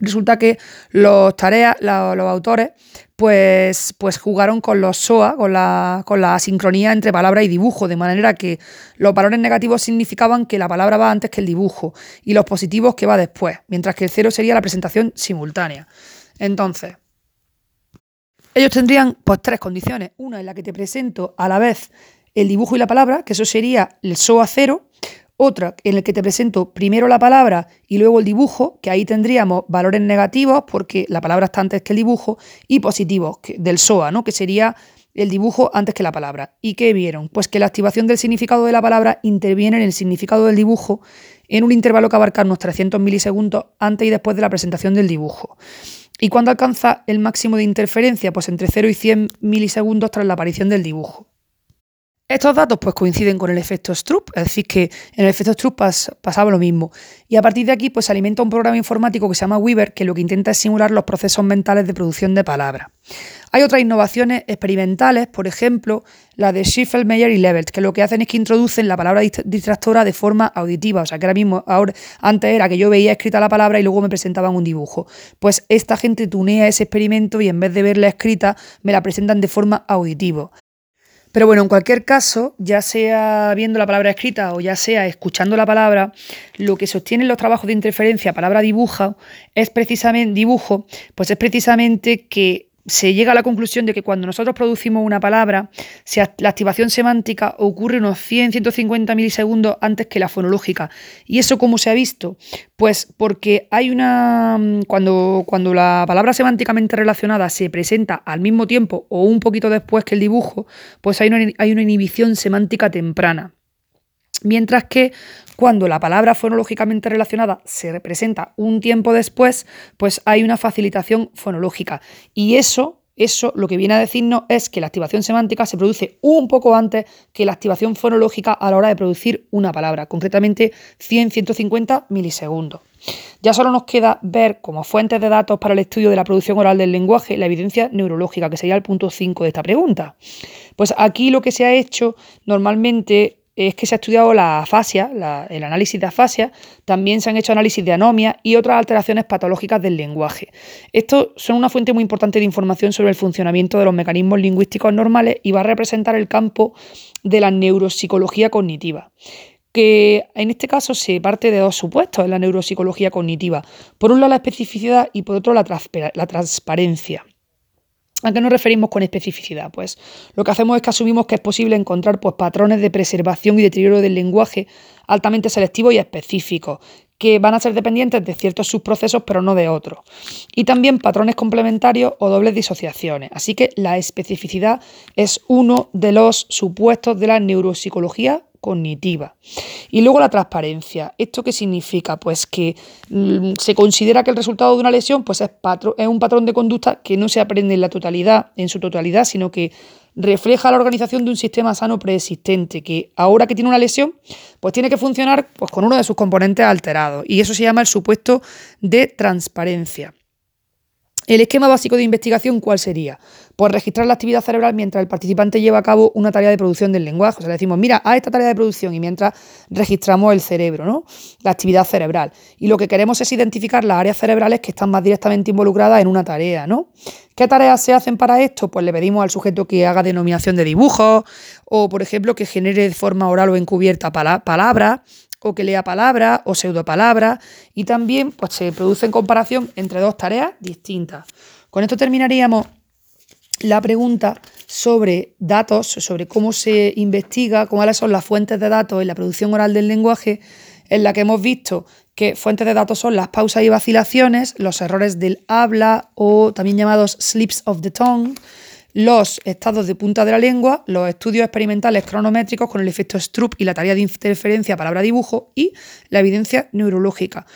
Resulta que los tareas, los, autores, pues, pues jugaron con los SOA, con la, con la asincronía entre palabra y dibujo, de manera que los valores negativos significaban que la palabra va antes que el dibujo y los positivos que va después, mientras que el cero sería la presentación simultánea. Entonces, ellos tendrían pues tres condiciones. Una en la que te presento a la vez el dibujo y la palabra, que eso sería el SOA cero. Otra en la que te presento primero la palabra y luego el dibujo, que ahí tendríamos valores negativos porque la palabra está antes que el dibujo, y positivos del SOA, ¿no? que sería el dibujo antes que la palabra. ¿Y qué vieron? Pues que la activación del significado de la palabra interviene en el significado del dibujo en un intervalo que abarca unos 300 milisegundos antes y después de la presentación del dibujo. ¿Y cuándo alcanza el máximo de interferencia? Pues entre 0 y 100 milisegundos tras la aparición del dibujo. Estos datos pues, coinciden con el efecto Stroop, es decir, que en el efecto Stroop pasaba lo mismo. Y a partir de aquí pues, se alimenta un programa informático que se llama Weaver, que lo que intenta es simular los procesos mentales de producción de palabras. Hay otras innovaciones experimentales, por ejemplo, la de Schiffel, Meyer y Levelt, que lo que hacen es que introducen la palabra distractora de forma auditiva. O sea, que ahora mismo, ahora, antes era que yo veía escrita la palabra y luego me presentaban un dibujo. Pues esta gente tunea ese experimento y en vez de verla escrita, me la presentan de forma auditiva. Pero bueno, en cualquier caso, ya sea viendo la palabra escrita o ya sea escuchando la palabra, lo que sostienen los trabajos de interferencia palabra dibuja es precisamente dibujo, pues es precisamente que se llega a la conclusión de que cuando nosotros producimos una palabra, la activación semántica ocurre unos 100-150 milisegundos antes que la fonológica. ¿Y eso cómo se ha visto? Pues porque hay una. Cuando, cuando la palabra semánticamente relacionada se presenta al mismo tiempo o un poquito después que el dibujo, pues hay una, hay una inhibición semántica temprana. Mientras que cuando la palabra fonológicamente relacionada se representa un tiempo después, pues hay una facilitación fonológica. Y eso, eso lo que viene a decirnos es que la activación semántica se produce un poco antes que la activación fonológica a la hora de producir una palabra, concretamente 100-150 milisegundos. Ya solo nos queda ver como fuentes de datos para el estudio de la producción oral del lenguaje la evidencia neurológica, que sería el punto 5 de esta pregunta. Pues aquí lo que se ha hecho normalmente es que se ha estudiado la afasia, el análisis de afasia, también se han hecho análisis de anomia y otras alteraciones patológicas del lenguaje. Estos son una fuente muy importante de información sobre el funcionamiento de los mecanismos lingüísticos normales y va a representar el campo de la neuropsicología cognitiva que en este caso se parte de dos supuestos en la neuropsicología cognitiva. Por un lado la especificidad y por otro la, transparencia. ¿A qué nos referimos con especificidad? Pues lo que hacemos es que asumimos que es posible encontrar pues, patrones de preservación y deterioro del lenguaje altamente selectivos y específicos, que van a ser dependientes de ciertos subprocesos pero no de otros. Y también patrones complementarios o dobles disociaciones. Así que la especificidad es uno de los supuestos de la neuropsicología cognitiva. Y luego la transparencia. ¿Esto qué significa? Pues que mm, se considera que el resultado de una lesión pues es, es un patrón de conducta que no se aprende en la totalidad, en su totalidad, sino que refleja la organización de un sistema sano preexistente que ahora que tiene una lesión, pues tiene que funcionar pues, con uno de sus componentes alterados. Y eso se llama el supuesto de transparencia. El esquema básico de investigación, ¿cuál sería? Pues registrar la actividad cerebral mientras el participante lleva a cabo una tarea de producción del lenguaje. O sea, le decimos, mira, a esta tarea de producción y mientras registramos el cerebro, ¿no? La actividad cerebral. Y lo que queremos es identificar las áreas cerebrales que están más directamente involucradas en una tarea, ¿no? ¿Qué tareas se hacen para esto? Pues le pedimos al sujeto que haga denominación de dibujos o, por ejemplo, que genere de forma oral o encubierta palabras o que lea palabras o pseudopalabras y también pues, se produce en comparación entre dos tareas distintas. Con esto terminaríamos la pregunta sobre datos, sobre cómo se investiga, cuáles son las fuentes de datos en la producción oral del lenguaje, en la que hemos visto que fuentes de datos son las pausas y vacilaciones, los errores del habla o también llamados slips of the tongue, los estados de punta de la lengua, los estudios experimentales cronométricos con el efecto Stroop y la tarea de interferencia palabra-dibujo y la evidencia neurológica,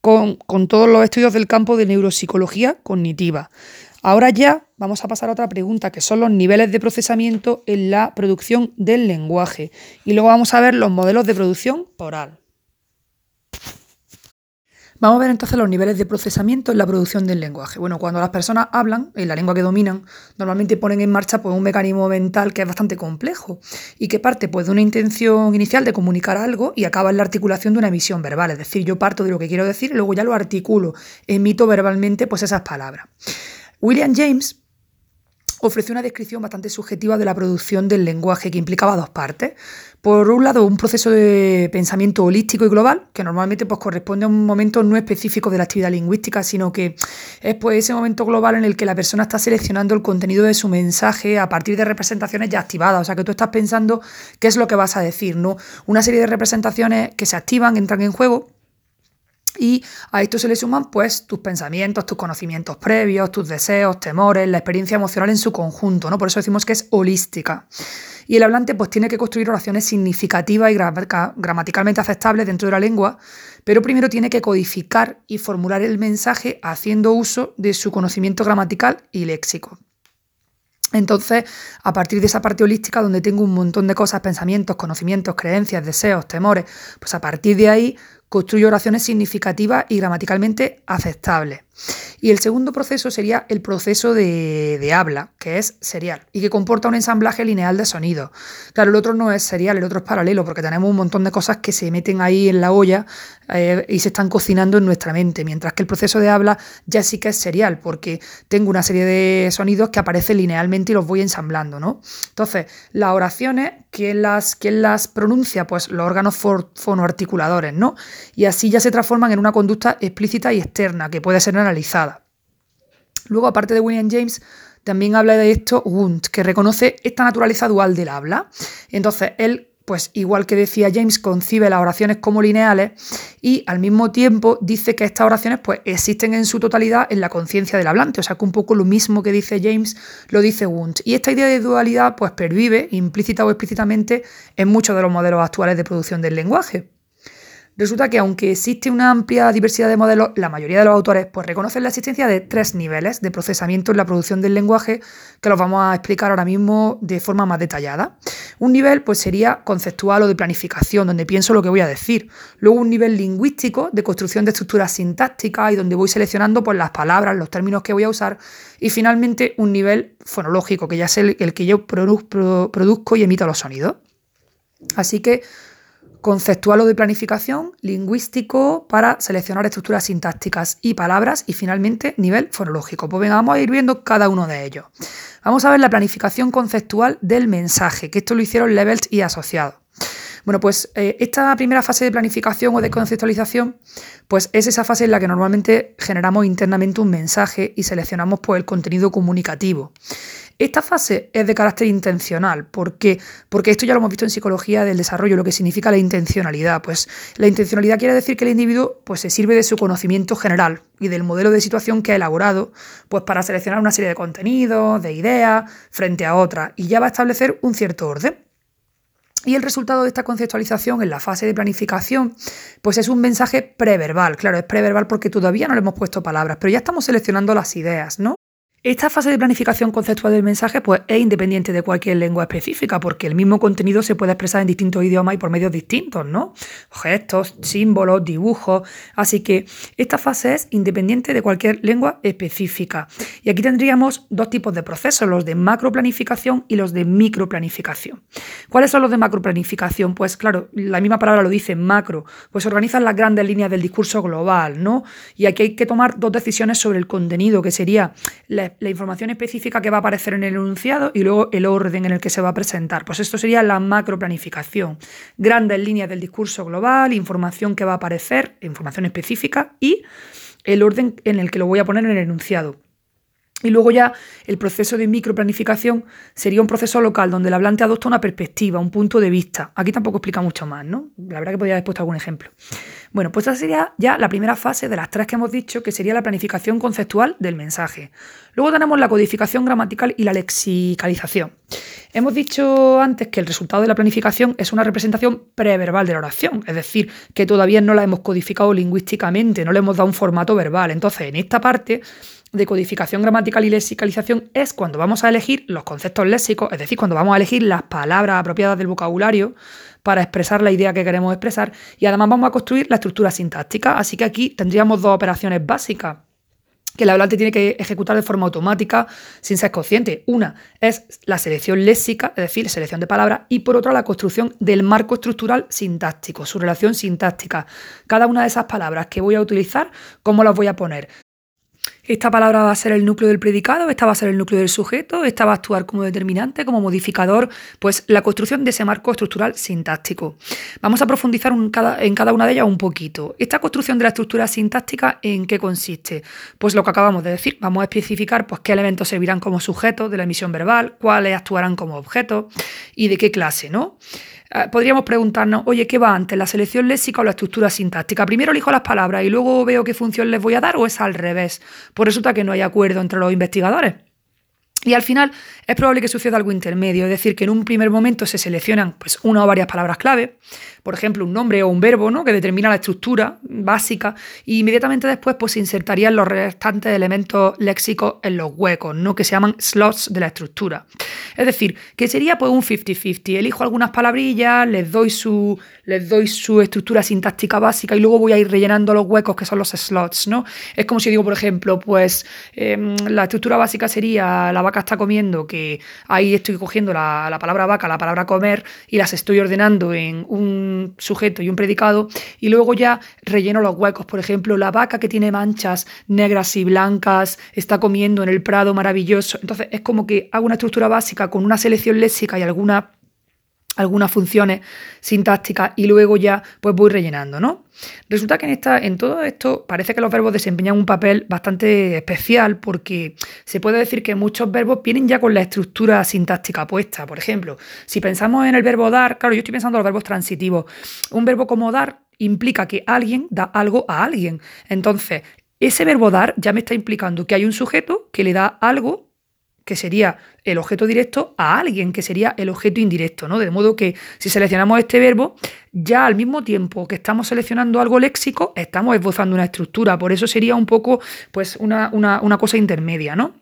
con, con todos los estudios del campo de neuropsicología cognitiva. Ahora ya vamos a pasar a otra pregunta, que son los niveles de procesamiento en la producción del lenguaje. Y luego vamos a ver los modelos de producción oral. Vamos a ver entonces los niveles de procesamiento en la producción del lenguaje. Bueno, cuando las personas hablan, en la lengua que dominan, normalmente ponen en marcha pues, un mecanismo mental que es bastante complejo y que parte pues, de una intención inicial de comunicar algo y acaba en la articulación de una emisión verbal. Es decir, yo parto de lo que quiero decir y luego ya lo articulo, emito verbalmente pues, esas palabras. William James ofreció una descripción bastante subjetiva de la producción del lenguaje que implicaba dos partes. Por un lado, un proceso de pensamiento holístico y global, que normalmente pues, corresponde a un momento no específico de la actividad lingüística, sino que es pues, ese momento global en el que la persona está seleccionando el contenido de su mensaje a partir de representaciones ya activadas. O sea, que tú estás pensando qué es lo que vas a decir, ¿no? Una serie de representaciones que se activan, entran en juego y a esto se le suman pues tus pensamientos, tus conocimientos previos, tus deseos, temores, la experiencia emocional en su conjunto, ¿no? Por eso decimos que es holística. Y el hablante pues tiene que construir oraciones significativas y gramaticalmente aceptables dentro de la lengua, pero primero tiene que codificar y formular el mensaje haciendo uso de su conocimiento gramatical y léxico. Entonces, a partir de esa parte holística donde tengo un montón de cosas, pensamientos, conocimientos, creencias, deseos, temores, pues a partir de ahí construyo oraciones significativas y gramaticalmente aceptables. Y el segundo proceso sería el proceso de, habla, que es serial, y que comporta un ensamblaje lineal de sonidos. Claro, el otro no es serial, el otro es paralelo, porque tenemos un montón de cosas que se meten ahí en la olla eh, y se están cocinando en nuestra mente, mientras que el proceso de habla ya sí que es serial, porque tengo una serie de sonidos que aparecen linealmente y los voy ensamblando, ¿no? Entonces, las oraciones, ¿quién las, las pronuncia? Pues los órganos fonoarticuladores, ¿no? Y así ya se transforman en una conducta explícita y externa, que puede ser Luego, aparte de William James, también habla de esto Wundt, que reconoce esta naturaleza dual del habla. Entonces, él pues igual que decía James, concibe las oraciones como lineales y al mismo tiempo dice que estas oraciones pues existen en su totalidad en la conciencia del hablante, o sea que un poco lo mismo que dice James lo dice Wundt. Y esta idea de dualidad pues pervive implícita o explícitamente en muchos de los modelos actuales de producción del lenguaje. Resulta que aunque existe una amplia diversidad de modelos, la mayoría de los autores pues, reconocen la existencia de tres niveles de procesamiento en la producción del lenguaje que los vamos a explicar ahora mismo de forma más detallada. Un nivel pues, sería conceptual o de planificación, donde pienso lo que voy a decir. Luego un nivel lingüístico de construcción de estructuras sintácticas y donde voy seleccionando pues, las palabras, los términos que voy a usar. Y finalmente un nivel fonológico, que ya es el, que yo produzco y emito los sonidos. Así que conceptual o de planificación, lingüístico para seleccionar estructuras sintácticas y palabras y finalmente nivel fonológico. Pues venga, vamos a ir viendo cada uno de ellos. Vamos a ver la planificación conceptual del mensaje, que esto lo hicieron Levels y asociados. Bueno, pues eh, esta primera fase de planificación o de conceptualización, pues es esa fase en la que normalmente generamos internamente un mensaje y seleccionamos pues, el contenido comunicativo. Esta fase es de carácter intencional. ¿Por qué? Porque esto ya lo hemos visto en psicología del desarrollo, lo que significa la intencionalidad. Pues la intencionalidad quiere decir que el individuo pues, se sirve de su conocimiento general y del modelo de situación que ha elaborado pues, para seleccionar una serie de contenidos, de ideas, frente a otras, y ya va a establecer un cierto orden. Y el resultado de esta conceptualización en la fase de planificación, pues es un mensaje preverbal. Claro, es preverbal porque todavía no le hemos puesto palabras, pero ya estamos seleccionando las ideas, ¿no? Esta fase de planificación conceptual del mensaje pues, es independiente de cualquier lengua específica, porque el mismo contenido se puede expresar en distintos idiomas y por medios distintos, ¿no? Gestos, símbolos, dibujos. Así que esta fase es independiente de cualquier lengua específica. Y aquí tendríamos dos tipos de procesos, los de macroplanificación y los de microplanificación. ¿Cuáles son los de macroplanificación? Pues claro, la misma palabra lo dice macro, pues organizan las grandes líneas del discurso global, ¿no? Y aquí hay que tomar dos decisiones sobre el contenido, que sería la la información específica que va a aparecer en el enunciado y luego el orden en el que se va a presentar. Pues esto sería la macroplanificación. Grandes líneas del discurso global, información que va a aparecer, información específica y el orden en el que lo voy a poner en el enunciado. Y luego ya el proceso de microplanificación sería un proceso local donde el hablante adopta una perspectiva, un punto de vista. Aquí tampoco explica mucho más, ¿no? La verdad que podría haber puesto algún ejemplo. Bueno, pues esta sería ya la primera fase de las tres que hemos dicho, que sería la planificación conceptual del mensaje. Luego tenemos la codificación gramatical y la lexicalización. Hemos dicho antes que el resultado de la planificación es una representación preverbal de la oración, es decir, que todavía no la hemos codificado lingüísticamente, no le hemos dado un formato verbal. Entonces, en esta parte de codificación gramatical y lexicalización es cuando vamos a elegir los conceptos léxicos, es decir, cuando vamos a elegir las palabras apropiadas del vocabulario para expresar la idea que queremos expresar y además vamos a construir la estructura sintáctica. Así que aquí tendríamos dos operaciones básicas que el hablante tiene que ejecutar de forma automática sin ser consciente. Una es la selección léxica, es decir, selección de palabras, y por otra la construcción del marco estructural sintáctico, su relación sintáctica. Cada una de esas palabras que voy a utilizar, ¿cómo las voy a poner? Esta palabra va a ser el núcleo del predicado, esta va a ser el núcleo del sujeto, esta va a actuar como determinante, como modificador, pues la construcción de ese marco estructural sintáctico. Vamos a profundizar en cada una de ellas un poquito. Esta construcción de la estructura sintáctica, ¿en qué consiste? Pues lo que acabamos de decir, vamos a especificar pues, qué elementos servirán como sujetos de la emisión verbal, cuáles actuarán como objetos y de qué clase, ¿no? Eh, podríamos preguntarnos, oye, ¿qué va antes, la selección léxica o la estructura sintáctica? Primero elijo las palabras y luego veo qué función les voy a dar o es al revés. Pues resulta que no hay acuerdo entre los investigadores. Y al final es probable que suceda algo intermedio, es decir, que en un primer momento se seleccionan pues, una o varias palabras clave, por ejemplo, un nombre o un verbo ¿no? que determina la estructura básica, y inmediatamente después pues, se insertarían los restantes elementos léxicos en los huecos, ¿no? que se llaman slots de la estructura. Es decir, que sería pues, un 50-50. Elijo algunas palabrillas, les doy, su, les doy su estructura sintáctica básica y luego voy a ir rellenando los huecos que son los slots. ¿no? Es como si digo, por ejemplo, pues em, la estructura básica sería la vaca está comiendo, que ahí estoy cogiendo la, la palabra vaca, la palabra comer, y las estoy ordenando en un sujeto y un predicado, y luego ya relleno los huecos. Por ejemplo, la vaca que tiene manchas negras y blancas está comiendo en el prado maravilloso. Entonces es como que hago una estructura básica con una selección léxica y alguna algunas funciones sintácticas y luego ya pues voy rellenando, ¿no? Resulta que en, esta, en todo esto parece que los verbos desempeñan un papel bastante especial porque se puede decir que muchos verbos vienen ya con la estructura sintáctica puesta. Por ejemplo, si pensamos en el verbo dar, claro, yo estoy pensando en los verbos transitivos. Un verbo como dar implica que alguien da algo a alguien. Entonces, ese verbo dar ya me está implicando que hay un sujeto que le da algo que sería el objeto directo, a alguien, que sería el objeto indirecto, ¿no? De modo que si seleccionamos este verbo, ya al mismo tiempo que estamos seleccionando algo léxico, estamos esbozando una estructura. Por eso sería un poco, pues, una, cosa intermedia, ¿no?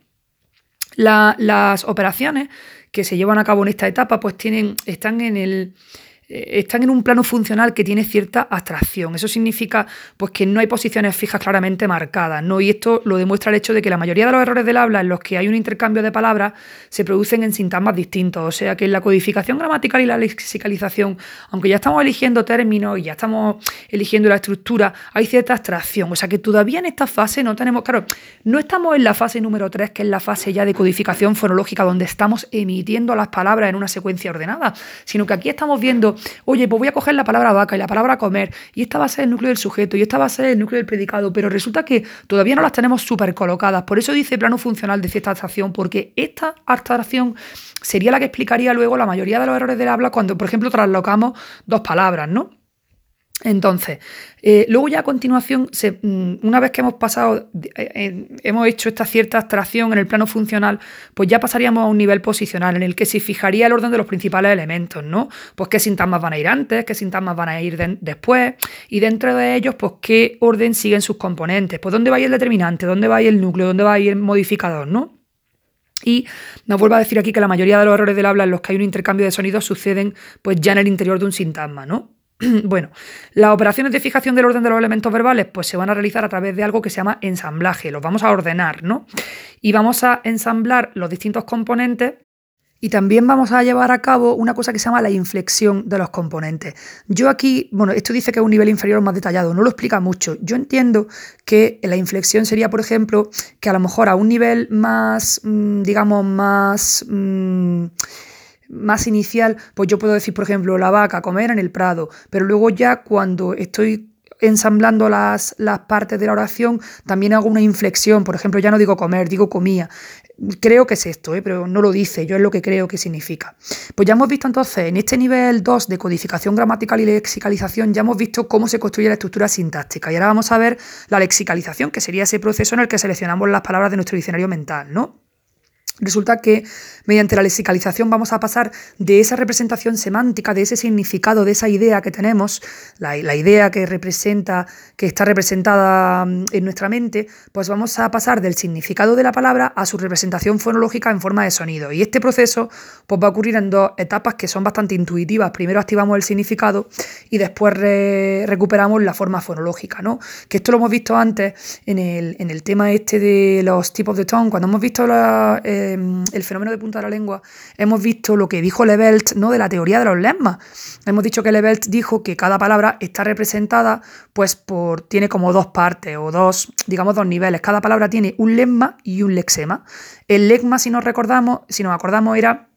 las operaciones que se llevan a cabo en esta etapa, pues tienen, están en el están en un plano funcional que tiene cierta abstracción. Eso significa pues, que no hay posiciones fijas claramente marcadas. ¿no? Y esto lo demuestra el hecho de que la mayoría de los errores del habla en los que hay un intercambio de palabras se producen en sintagmas distintos. O sea que la codificación gramatical y la lexicalización, aunque ya estamos eligiendo términos y ya estamos eligiendo la estructura, hay cierta abstracción. O sea que todavía en esta fase no tenemos, claro, no estamos en la fase número 3, que es la fase ya de codificación fonológica, donde estamos emitiendo las palabras en una secuencia ordenada, sino que aquí estamos viendo oye, pues voy a coger la palabra vaca y la palabra comer, y esta va a ser el núcleo del sujeto, y esta va a ser el núcleo del predicado, pero resulta que todavía no las tenemos súper colocadas. Por eso dice plano funcional de cierta abstracción, porque esta abstracción sería la que explicaría luego la mayoría de los errores del habla cuando, por ejemplo, traslocamos dos palabras, ¿no? Entonces, eh, luego ya a continuación, mm, una vez que hemos pasado, eh, hemos hecho esta cierta abstracción en el plano funcional, pues ya pasaríamos a un nivel posicional en el que se fijaría el orden de los principales elementos, ¿no? Pues qué sintagmas van a ir antes, qué sintagmas van a ir después, y dentro de ellos, pues qué orden siguen sus componentes, pues dónde va a ir el determinante, dónde va a ir el núcleo, dónde va a ir el modificador, ¿no? Y nos vuelvo a decir aquí que la mayoría de los errores del habla en los que hay un intercambio de sonidos suceden pues ya en el interior de un sintagma, ¿no? Bueno, las operaciones de fijación del orden de los elementos verbales pues se van a realizar a través de algo que se llama ensamblaje, los vamos a ordenar, ¿no? Y vamos a ensamblar los distintos componentes y también vamos a llevar a cabo una cosa que se llama la inflexión de los componentes. Yo aquí, bueno, esto dice que es un nivel inferior más detallado, no lo explica mucho. Yo entiendo que la inflexión sería, por ejemplo, que a lo mejor a un nivel más, mm, digamos, más... Mm, más inicial, pues yo puedo decir, por ejemplo, la vaca, comer en el prado, pero luego ya cuando estoy ensamblando las, las, partes de la oración, también hago una inflexión. Por ejemplo, ya no digo comer, digo comía. Creo que es esto, ¿eh? pero no lo dice, yo es lo que creo que significa. Pues ya hemos visto entonces, en este nivel 2 de codificación gramatical y lexicalización, ya hemos visto cómo se construye la estructura sintáctica. Y ahora vamos a ver la lexicalización, que sería ese proceso en el que seleccionamos las palabras de nuestro diccionario mental, ¿no? Resulta que mediante la lexicalización vamos a pasar de esa representación semántica, de ese significado, de esa idea que tenemos, la, idea que representa, que está representada mm, en nuestra mente, pues vamos a pasar del significado de la palabra a su representación fonológica en forma de sonido. Y este proceso pues, va a ocurrir en dos etapas que son bastante intuitivas. Primero activamos el significado y después recuperamos la forma fonológica, ¿no? Que esto lo hemos visto antes en el, en el tema este de los tipos de tone, cuando hemos visto la Em, el fenómeno de punta de la lengua, hemos visto lo que dijo Levelt ¿no? de la teoría de los lemmas. Hemos dicho que Levelt dijo que cada palabra está representada, pues por, tiene como dos partes o dos, digamos, dos niveles. Cada palabra tiene un lemma y un lexema. El lemma, si nos recordamos, si nos acordamos, era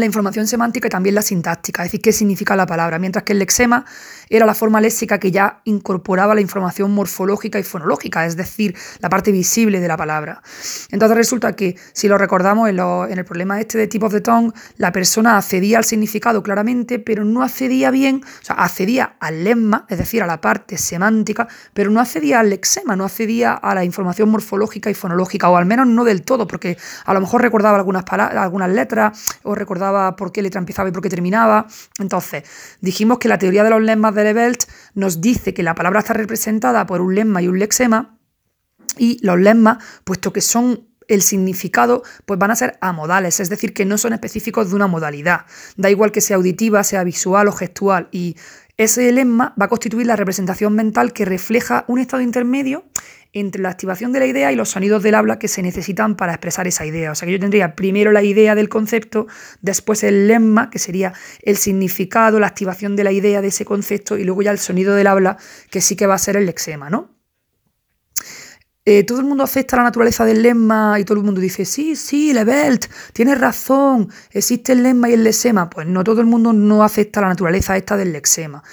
la información semántica y también la sintáctica, es decir, qué significa la palabra, mientras que el lexema era la forma léxica que ya incorporaba la información morfológica y fonológica, es decir, la parte visible de la palabra. Entonces resulta que, si lo recordamos en, el problema este de tipos de tongue, la persona accedía al significado claramente, pero no accedía bien, o sea, accedía al lemma, es decir, a la parte semántica, pero no accedía al lexema, no accedía a la información morfológica y fonológica, o al menos no del todo, porque a lo mejor recordaba algunas, algunas letras o recordaba por qué letra empezaba y por qué terminaba. Entonces, dijimos que la teoría de los lemmas de Levelt nos dice que la palabra está representada por un lemma y un lexema, y los lemmas, puesto que son el significado, pues van a ser amodales, es decir, que no son específicos de una modalidad. Da igual que sea auditiva, sea visual o gestual. Y ese lemma va a constituir la representación mental que refleja un estado intermedio entre la activación de la idea y los sonidos del habla que se necesitan para expresar esa idea. O sea que yo tendría primero la idea del concepto, después el lemma, que sería el significado, la activación de la idea de ese concepto, y luego ya el sonido del habla, que sí que va a ser el lexema, ¿no? Eh, todo el mundo acepta la naturaleza del lemma y todo el mundo dice, sí, sí, Levelt, tienes razón, existe el lemma y el lexema. Pues no todo el mundo no acepta la naturaleza esta del lexema.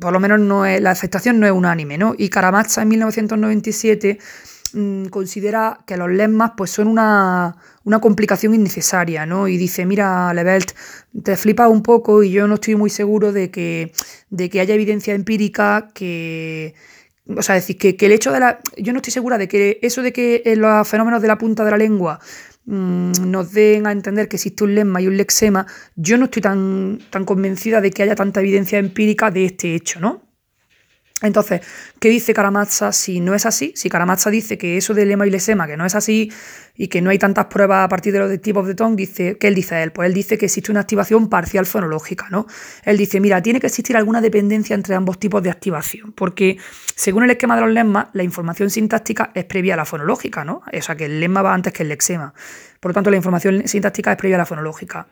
Por lo menos no es, la aceptación no es unánime, ¿no? Y Karamazza en 1997 mm, considera que los lemmas pues, son una, una complicación innecesaria, ¿no? Y dice, mira, Levelt, te flipa un poco y yo no estoy muy seguro de que, de que haya evidencia empírica que o sea, decir, que, el hecho de la. Yo no estoy segura de que eso de que los fenómenos de la punta de la lengua mm, nos den a entender que existe un lemma y un lexema, yo no estoy tan, tan convencida de que haya tanta evidencia empírica de este hecho, ¿no? Entonces, ¿qué dice Karamazza si no es así? Si Karamazza dice que eso de lema y lesema, que no es así y que no hay tantas pruebas a partir de los tipos de tongue, dice, ¿qué él dice él? Pues él dice que existe una activación parcial fonológica, ¿no? Él dice, mira, tiene que existir alguna dependencia entre ambos tipos de activación, porque según el esquema de los lemmas, la información sintáctica es previa a la fonológica, ¿no? O sea, que el lemma va antes que el lexema. Por lo tanto, la información sintáctica es previa a la fonológica.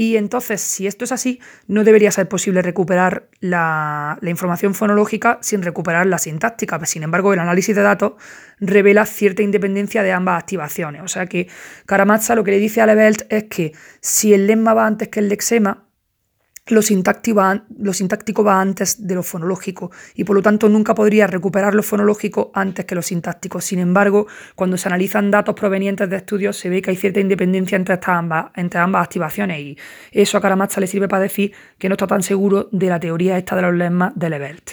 Y entonces, si esto es así, no debería ser posible recuperar la, información fonológica sin recuperar la sintáctica. Sin embargo, el análisis de datos revela cierta independencia de ambas activaciones. O sea que Karamazza lo que le dice a Levelt es que si el lemma va antes que el lexema, lo sintáctico, va, antes de lo fonológico y por lo tanto nunca podría recuperar lo fonológico antes que lo sintáctico. Sin embargo, cuando se analizan datos provenientes de estudios se ve que hay cierta independencia entre, estas ambas activaciones y eso a Karamazza le sirve para decir que no está tan seguro de la teoría esta de los lemmas de Levelt.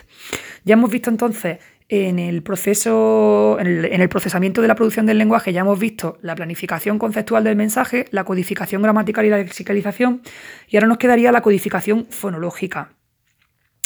Ya hemos visto entonces en el proceso, en el, procesamiento de la producción del lenguaje ya hemos visto la planificación conceptual del mensaje, la codificación gramatical y la lexicalización, y ahora nos quedaría la codificación fonológica.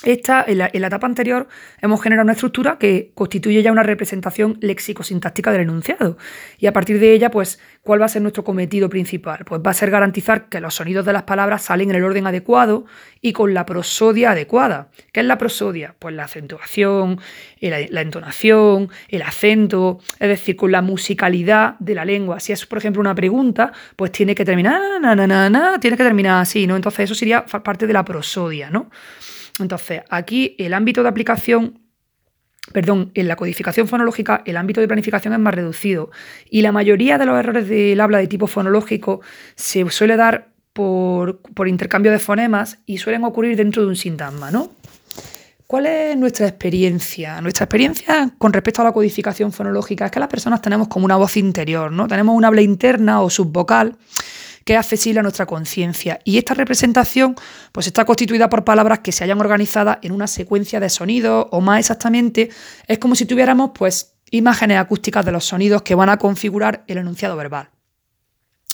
Esta, en la, etapa anterior, hemos generado una estructura que constituye ya una representación léxico-sintáctica del enunciado. Y a partir de ella, pues, ¿cuál va a ser nuestro cometido principal? Pues va a ser garantizar que los sonidos de las palabras salen en el orden adecuado y con la prosodia adecuada. ¿Qué es la prosodia? Pues la acentuación, la, entonación, el acento, es decir, con la musicalidad de la lengua. Si es, por ejemplo, una pregunta, pues tiene que terminar, na, na, na, tiene que terminar así, ¿no? Entonces eso sería parte de la prosodia, ¿no? Entonces, aquí el ámbito de aplicación perdón, en la codificación fonológica el ámbito de planificación es más reducido y la mayoría de los errores del habla de tipo fonológico se suele dar por, intercambio de fonemas y suelen ocurrir dentro de un sintagma, ¿no? ¿Cuál es nuestra experiencia? Nuestra experiencia con respecto a la codificación fonológica es que las personas tenemos como una voz interior, ¿no? Tenemos un habla interna o subvocal que es accesible a nuestra conciencia. Y esta representación pues, está constituida por palabras que se hayan organizado en una secuencia de sonidos, o más exactamente, es como si tuviéramos pues, imágenes acústicas de los sonidos que van a configurar el enunciado verbal.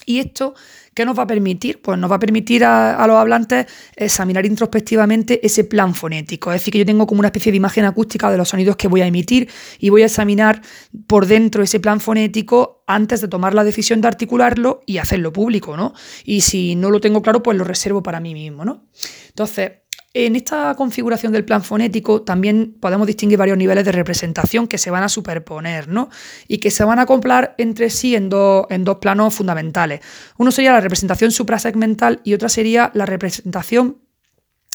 Y esto, ¿qué nos va a permitir? Pues nos va a permitir a, los hablantes examinar introspectivamente ese plan fonético. Es decir, que yo tengo como una especie de imagen acústica de los sonidos que voy a emitir y voy a examinar por dentro ese plan fonético antes de tomar la decisión de articularlo y hacerlo público, ¿no? Y si no lo tengo claro, pues lo reservo para mí mismo, ¿no? Entonces, en esta configuración del plan fonético también podemos distinguir varios niveles de representación que se van a superponer ¿no? y que se van a acoplar entre sí en, en dos planos fundamentales. Uno sería la representación suprasegmental y otra sería la representación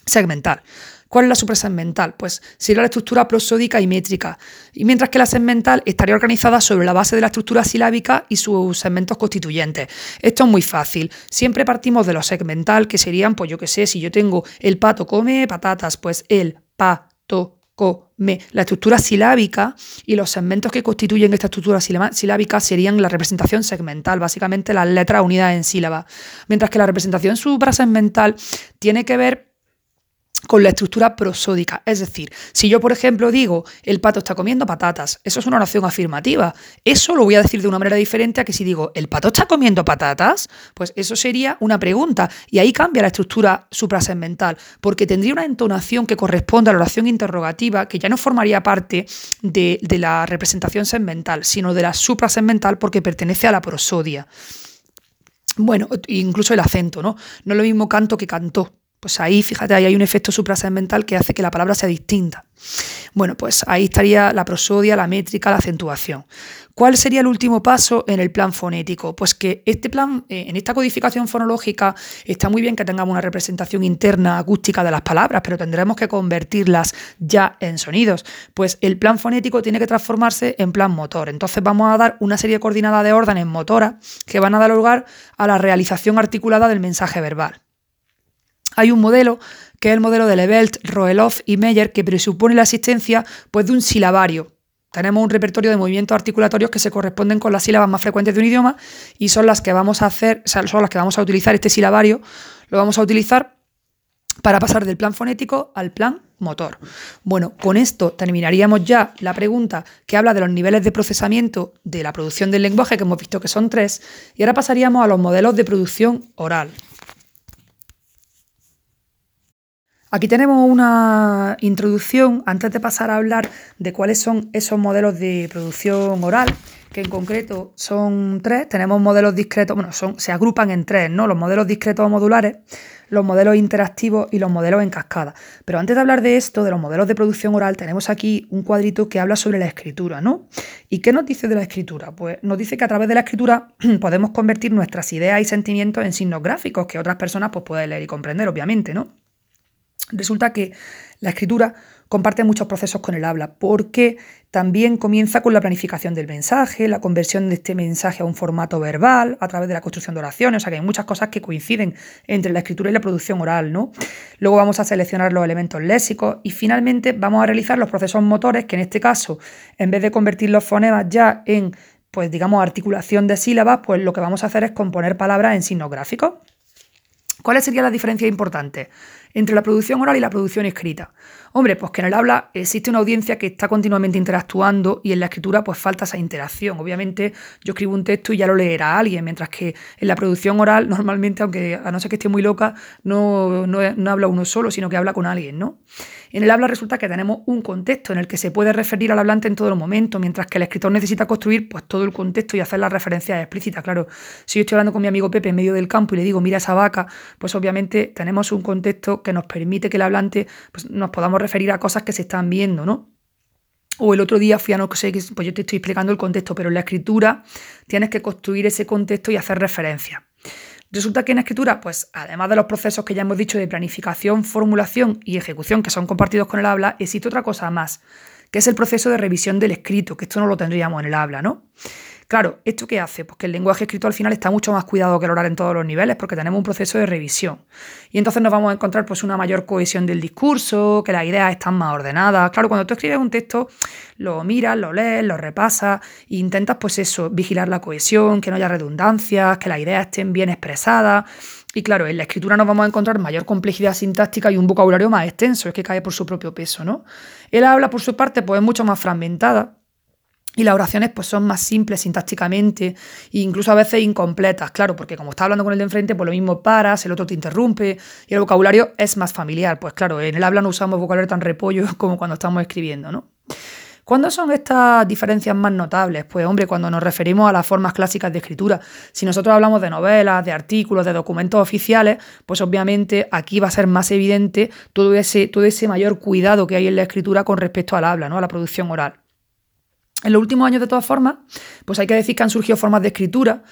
segmental. ¿Cuál es la suprasegmental? Pues sería la estructura prosódica y métrica, y mientras que la segmental estaría organizada sobre la base de la estructura silábica y sus segmentos constituyentes. Esto es muy fácil. Siempre partimos de lo segmental, que serían, pues yo qué sé, si yo tengo el pato come patatas, pues el pato come. La estructura silábica y los segmentos que constituyen esta estructura silábica serían la representación segmental, básicamente las letras unidas en sílaba. Mientras que la representación suprasegmental tiene que ver con la estructura prosódica. Es decir, si yo, por ejemplo, digo el pato está comiendo patatas, eso es una oración afirmativa. Eso lo voy a decir de una manera diferente a que si digo el pato está comiendo patatas, pues eso sería una pregunta. Y ahí cambia la estructura suprasegmental, porque tendría una entonación que corresponde a la oración interrogativa, que ya no formaría parte de, la representación segmental, sino de la suprasegmental porque pertenece a la prosodia. Bueno, incluso el acento, ¿no? No es lo mismo canto que cantó. Pues ahí, fíjate, ahí hay un efecto suprasegmental que hace que la palabra sea distinta. Bueno, pues ahí estaría la prosodia, la métrica, la acentuación. ¿Cuál sería el último paso en el plan fonético? Pues que este plan, eh, en esta codificación fonológica, está muy bien que tengamos una representación interna acústica de las palabras, pero tendremos que convertirlas ya en sonidos. Pues el plan fonético tiene que transformarse en plan motor. Entonces vamos a dar una serie coordinada de órdenes motoras que van a dar lugar a la realización articulada del mensaje verbal. Hay un modelo que es el modelo de Levelt, Roelof y Meyer que presupone la existencia pues, de un silabario tenemos un repertorio de movimientos articulatorios que se corresponden con las sílabas más frecuentes de un idioma y son las que vamos a hacer, son las que vamos a utilizar este silabario, lo vamos a utilizar para pasar del plan fonético al plan motor. Bueno, con esto terminaríamos ya la pregunta que habla de los niveles de procesamiento de la producción del lenguaje, que hemos visto que son tres, y ahora pasaríamos a los modelos de producción oral. Aquí tenemos una introducción antes de pasar a hablar de cuáles son esos modelos de producción oral, que en concreto son tres. Tenemos modelos discretos, bueno, se agrupan en tres, ¿no? Los modelos discretos o modulares, los modelos interactivos y los modelos en cascada. Pero antes de hablar de esto, de los modelos de producción oral, tenemos aquí un cuadrito que habla sobre la escritura, ¿no? ¿Y qué nos dice de la escritura? Pues nos dice que a través de la escritura podemos convertir nuestras ideas y sentimientos en signos gráficos que otras personas pues, pueden leer y comprender, obviamente, ¿no? Resulta que la escritura comparte muchos procesos con el habla, porque también comienza con la planificación del mensaje, la conversión de este mensaje a un formato verbal, a través de la construcción de oraciones, o sea que hay muchas cosas que coinciden entre la escritura y la producción oral, ¿no? Luego vamos a seleccionar los elementos léxicos y finalmente vamos a realizar los procesos motores, que en este caso, en vez de convertir los fonemas ya en, pues digamos, articulación de sílabas, pues lo que vamos a hacer es componer palabras en signos gráficos. ¿Cuáles serían las diferencias importantes? Entre la producción oral y la producción escrita? Hombre, pues que en el habla existe una audiencia que está continuamente interactuando y en la escritura pues falta esa interacción. Obviamente yo escribo un texto y ya lo leerá alguien, mientras que en la producción oral normalmente, aunque a no ser que esté muy loca, no, no, habla uno solo, sino que habla con alguien, ¿no? En el habla resulta que tenemos un contexto en el que se puede referir al hablante en todo el momento, mientras que el escritor necesita construir pues todo el contexto y hacer las referencias explícitas. Claro, si yo estoy hablando con mi amigo Pepe en medio del campo y le digo, mira esa vaca, pues obviamente tenemos un contexto que nos permite que el hablante pues, nos podamos referir a cosas que se están viendo, ¿no? O el otro día fui a no sé, pues yo te estoy explicando el contexto, pero en la escritura tienes que construir ese contexto y hacer referencia. Resulta que en escritura, pues además de los procesos que ya hemos dicho de planificación, formulación y ejecución que son compartidos con el habla, existe otra cosa más, que es el proceso de revisión del escrito, que esto no lo tendríamos en el habla, ¿no? Claro, ¿esto qué hace? Pues que el lenguaje escrito al final está mucho más cuidado que el oral en todos los niveles porque tenemos un proceso de revisión. Y entonces nos vamos a encontrar pues una mayor cohesión del discurso, que las ideas están más ordenadas. Claro, cuando tú escribes un texto, lo miras, lo lees, lo repasas e intentas pues eso, vigilar la cohesión, que no haya redundancias, que las ideas estén bien expresadas. Y claro, en la escritura nos vamos a encontrar mayor complejidad sintáctica y un vocabulario más extenso, es que cae por su propio peso, ¿no? El habla, por su parte, pues es mucho más fragmentada y las oraciones pues son más simples sintácticamente e incluso a veces incompletas, claro, porque como estás hablando con el de enfrente, pues lo mismo paras, el otro te interrumpe y el vocabulario es más familiar. Pues claro, en el habla no usamos vocabulario tan repollo como cuando estamos escribiendo, ¿no? ¿Cuándo son estas diferencias más notables? Pues hombre, cuando nos referimos a las formas clásicas de escritura. Si nosotros hablamos de novelas, de artículos, de documentos oficiales, pues obviamente aquí va a ser más evidente todo ese, todo ese mayor cuidado que hay en la escritura con respecto al habla, ¿no? a la producción oral. En los últimos años, de todas formas, pues hay que decir que han surgido formas de escritura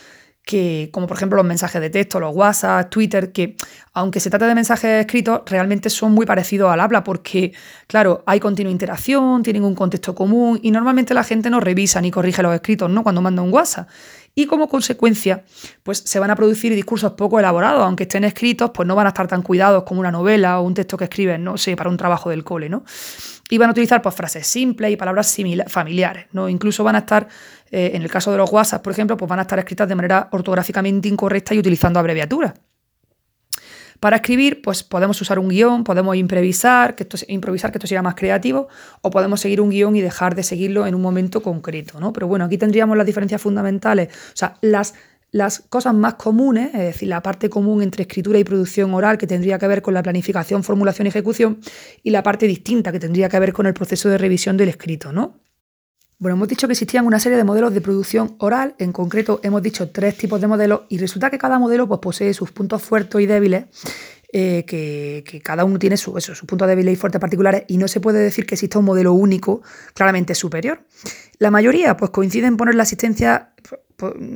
que, como por ejemplo los mensajes de texto, los WhatsApp, Twitter, que aunque se trate de mensajes escritos, realmente son muy parecidos al habla, porque, claro, hay continua interacción, tienen un contexto común y normalmente la gente no revisa ni corrige los escritos, ¿no? Cuando manda un WhatsApp. Y como consecuencia, pues se van a producir discursos poco elaborados, aunque estén escritos, pues no van a estar tan cuidados como una novela o un texto que escriben, no sé, para un trabajo del cole, ¿no? Y van a utilizar pues, frases simples y palabras familiares, ¿no? Incluso van a estar, eh, en el caso de los WhatsApp, por ejemplo, pues van a estar escritas de manera ortográficamente incorrecta y utilizando abreviaturas. Para escribir, pues podemos usar un guion, podemos improvisar, que esto, improvisar, que esto sea más creativo, o podemos seguir un guion y dejar de seguirlo en un momento concreto, ¿no? Pero bueno, aquí tendríamos las diferencias fundamentales, o sea, las las cosas más comunes, es decir, la parte común entre escritura y producción oral, que tendría que ver con la planificación, formulación y ejecución, y la parte distinta, que tendría que ver con el proceso de revisión del escrito, ¿no? Bueno, hemos dicho que existían una serie de modelos de producción oral, en concreto hemos dicho tres tipos de modelos y resulta que cada modelo pues, posee sus puntos fuertes y débiles eh, que, cada uno tiene su, eso, su punto débil y fuertes particulares y no se puede decir que exista un modelo único claramente superior. La mayoría pues coinciden en poner la asistencia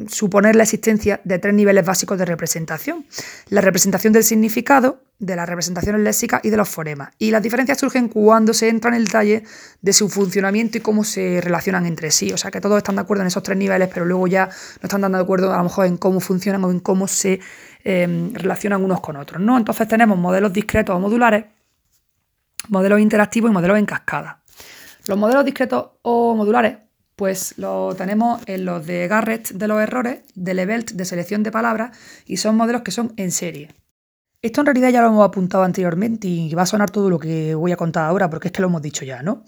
suponer la existencia de tres niveles básicos de representación. La representación del significado, de las representaciones léxicas y de los fonemas. Y las diferencias surgen cuando se entra en el detalle de su funcionamiento y cómo se relacionan entre sí. O sea que todos están de acuerdo en esos tres niveles, pero luego ya no están de acuerdo a lo mejor en cómo funcionan o en cómo se em, relacionan unos con otros. ¿no? Entonces tenemos modelos discretos o modulares, modelos interactivos y modelos en cascada. Los modelos discretos o modulares pues lo tenemos en los de Garrett de los errores, de Levelt de selección de palabras y son modelos que son en serie. Esto en realidad ya lo hemos apuntado anteriormente y va a sonar todo lo que voy a contar ahora porque es que lo hemos dicho ya, ¿no?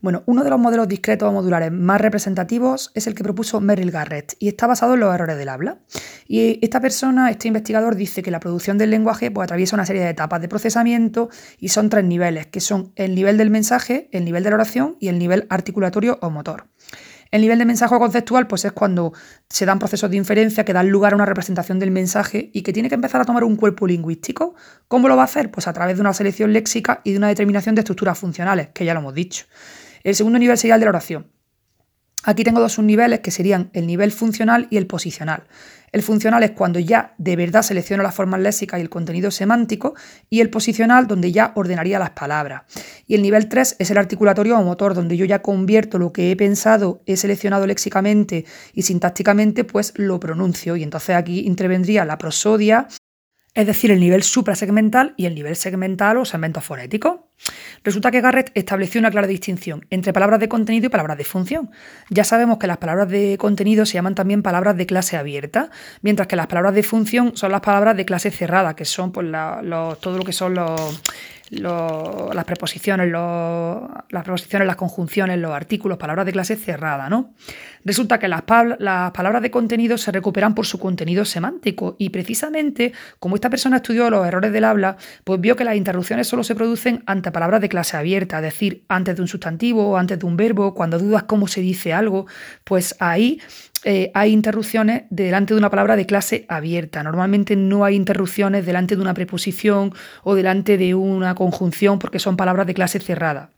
Bueno, uno de los modelos discretos o modulares más representativos es el que propuso Merrill Garrett y está basado en los errores del habla. Y esta persona, este investigador, dice que la producción del lenguaje pues, atraviesa una serie de etapas de procesamiento y son tres niveles, que son el nivel del mensaje, el nivel de la oración y el nivel articulatorio o motor. El nivel de mensaje conceptual pues es cuando se dan procesos de inferencia que dan lugar a una representación del mensaje y que tiene que empezar a tomar un cuerpo lingüístico. ¿Cómo lo va a hacer? Pues a través de una selección léxica y de una determinación de estructuras funcionales, que ya lo hemos dicho. El segundo nivel sería el de la oración. Aquí tengo dos subniveles que serían el nivel funcional y el posicional. El funcional es cuando ya de verdad selecciono las formas léxicas y el contenido semántico, y el posicional donde ya ordenaría las palabras. Y el nivel 3 es el articulatorio o motor, donde yo ya convierto lo que he pensado, he seleccionado léxicamente y sintácticamente, pues lo pronuncio. Y entonces aquí intervendría la prosodia, es decir, el nivel suprasegmental y el nivel segmental o segmento fonético. Resulta que Garrett estableció una clara distinción entre palabras de contenido y palabras de función. Ya sabemos que las palabras de contenido se llaman también palabras de clase abierta, mientras que las palabras de función son las palabras de clase cerrada, que son pues, todo lo que son los las preposiciones, las preposiciones, las conjunciones, los artículos, palabras de clase cerrada, ¿no? Resulta que las, las, palabras de contenido se recuperan por su contenido semántico y precisamente como esta persona estudió los errores del habla, pues vio que las interrupciones solo se producen ante palabras de clase abierta, es decir, antes de un sustantivo antes de un verbo, cuando dudas cómo se dice algo, pues ahí eh, hay interrupciones delante de una palabra de clase abierta. Normalmente no hay interrupciones delante de una preposición o delante de una conjunción porque son palabras de clase cerrada.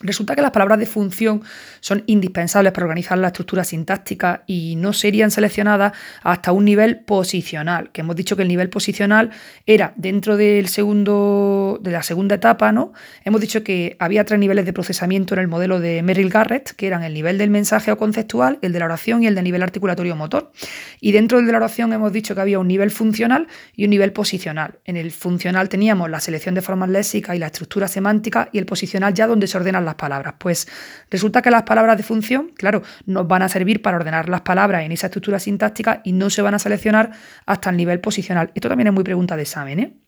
Resulta que las palabras de función son indispensables para organizar la estructura sintáctica y no serían seleccionadas hasta un nivel posicional, que hemos dicho que el nivel posicional era dentro del segundo, de la segunda etapa, ¿no? Hemos dicho que había tres niveles de procesamiento en el modelo de Merrill Garrett, que eran el nivel del mensaje o conceptual, el de la oración y el de nivel articulatorio motor. Y dentro del de la oración hemos dicho que había un nivel funcional y un nivel posicional. En el funcional teníamos la selección de formas léxicas y la estructura semántica y el posicional ya donde se ordenan las palabras? Pues resulta que las palabras de función, claro, nos van a servir para ordenar las palabras en esa estructura sintáctica y no se van a seleccionar hasta el nivel posicional. Esto también es muy pregunta de examen, ¿eh?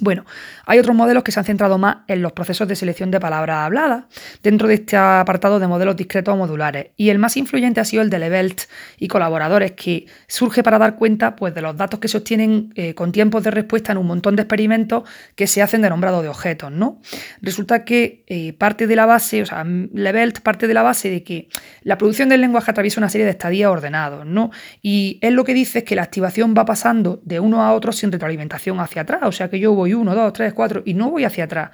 Bueno, hay otros modelos que se han centrado más en los procesos de selección de palabras habladas dentro de este apartado de modelos discretos o modulares. Y el más influyente ha sido el de Levelt y colaboradores, que surge para dar cuenta pues, de los datos que se obtienen eh, con tiempos de respuesta en un montón de experimentos que se hacen de nombrado de objetos. ¿no? Resulta que eh, parte de la base, o sea, Levelt parte de la base de que la producción del lenguaje atraviesa una serie de estadías ordenados. ¿no? Y él lo que dice es que la activación va pasando de uno a otro sin retroalimentación hacia atrás. O sea que yo voy uno, dos, tres, cuatro, y no voy hacia atrás.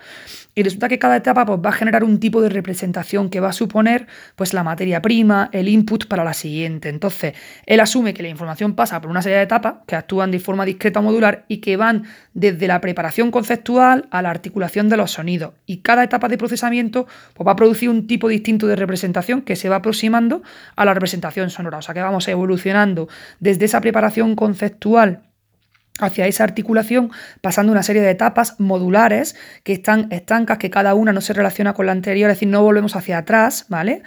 Y resulta que cada etapa pues, va a generar un tipo de representación que va a suponer pues, la materia prima, el input para la siguiente. Entonces, él asume que la información pasa por una serie de etapas que actúan de forma discreta o modular y que van desde la preparación conceptual a la articulación de los sonidos. Y cada etapa de procesamiento pues, va a producir un tipo distinto de representación que se va aproximando a la representación sonora. O sea que vamos evolucionando desde esa preparación conceptual hacia esa articulación pasando una serie de etapas modulares que están estancas, que cada una no se relaciona con la anterior, es decir, no volvemos hacia atrás, ¿vale?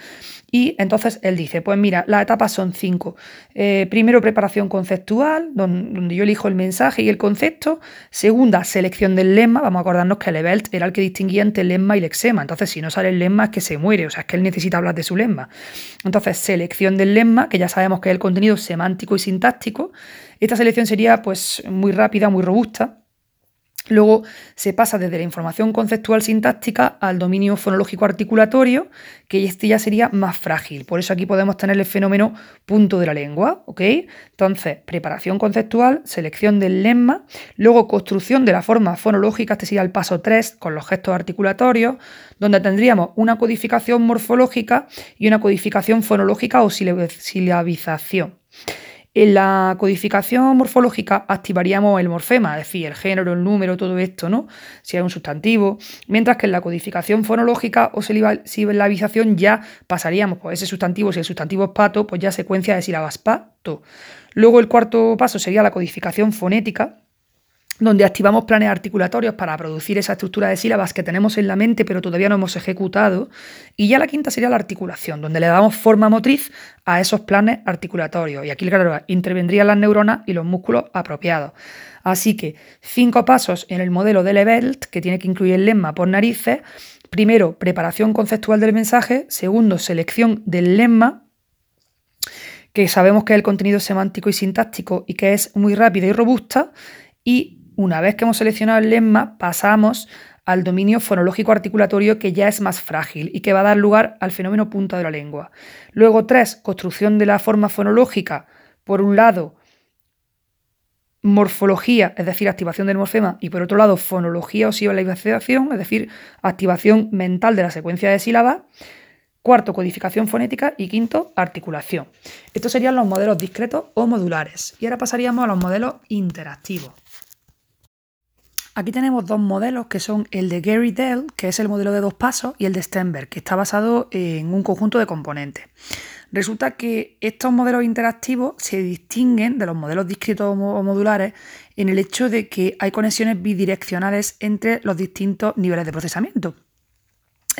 Y entonces él dice, pues mira, las etapas son cinco. Eh, primero, preparación conceptual, donde, yo elijo el mensaje y el concepto. Segunda, selección del lema. Vamos a acordarnos que Levelt era el que distinguía entre el lema y el lexema. Entonces, si no sale el lema es que se muere, o sea, es que él necesita hablar de su lema. Entonces, selección del lema, que ya sabemos que es el contenido semántico y sintáctico. Esta selección sería pues muy rápida, muy robusta. Luego se pasa desde la información conceptual sintáctica al dominio fonológico articulatorio, que este ya sería más frágil. Por eso aquí podemos tener el fenómeno punto de la lengua, ¿ok? Entonces, preparación conceptual, selección del lemma, luego construcción de la forma fonológica, este sería el paso 3 con los gestos articulatorios, donde tendríamos una codificación morfológica y una codificación fonológica o silabización. En la codificación morfológica activaríamos el morfema, es decir, el género, el número, todo esto, ¿no? Si es un sustantivo. Mientras que en la codificación fonológica o silabización ya pasaríamos, pues ese sustantivo, si el sustantivo es pato, pues ya secuencia de sílabas pato. Luego el cuarto paso sería la codificación fonética, donde activamos planes articulatorios para producir esa estructura de sílabas que tenemos en la mente pero todavía no hemos ejecutado. Y ya la quinta sería la articulación, donde le damos forma motriz a esos planes articulatorios. Y aquí, claro, intervendrían las neuronas y los músculos apropiados. Así que cinco pasos en el modelo de Levelt, que tiene que incluir el lemma por narices. Primero, preparación conceptual del mensaje. Segundo, selección del lemma que sabemos que es el contenido semántico y sintáctico y que es muy rápida y robusta. Y una vez que hemos seleccionado el lemma, pasamos al dominio fonológico articulatorio que ya es más frágil y que va a dar lugar al fenómeno punta de la lengua. Luego, tres, construcción de la forma fonológica. Por un lado, morfología, es decir, activación del morfema, y por otro lado, fonología o silabización, es decir, activación mental de la secuencia de sílabas. Cuarto, codificación fonética y quinto, articulación. Estos serían los modelos discretos o modulares. Y ahora pasaríamos a los modelos interactivos. Aquí tenemos dos modelos que son el de Gary Dell, que es el modelo de dos pasos, y el de Stenberg, que está basado en un conjunto de componentes. Resulta que estos modelos interactivos se distinguen de los modelos discretos o modulares en el hecho de que hay conexiones bidireccionales entre los distintos niveles de procesamiento.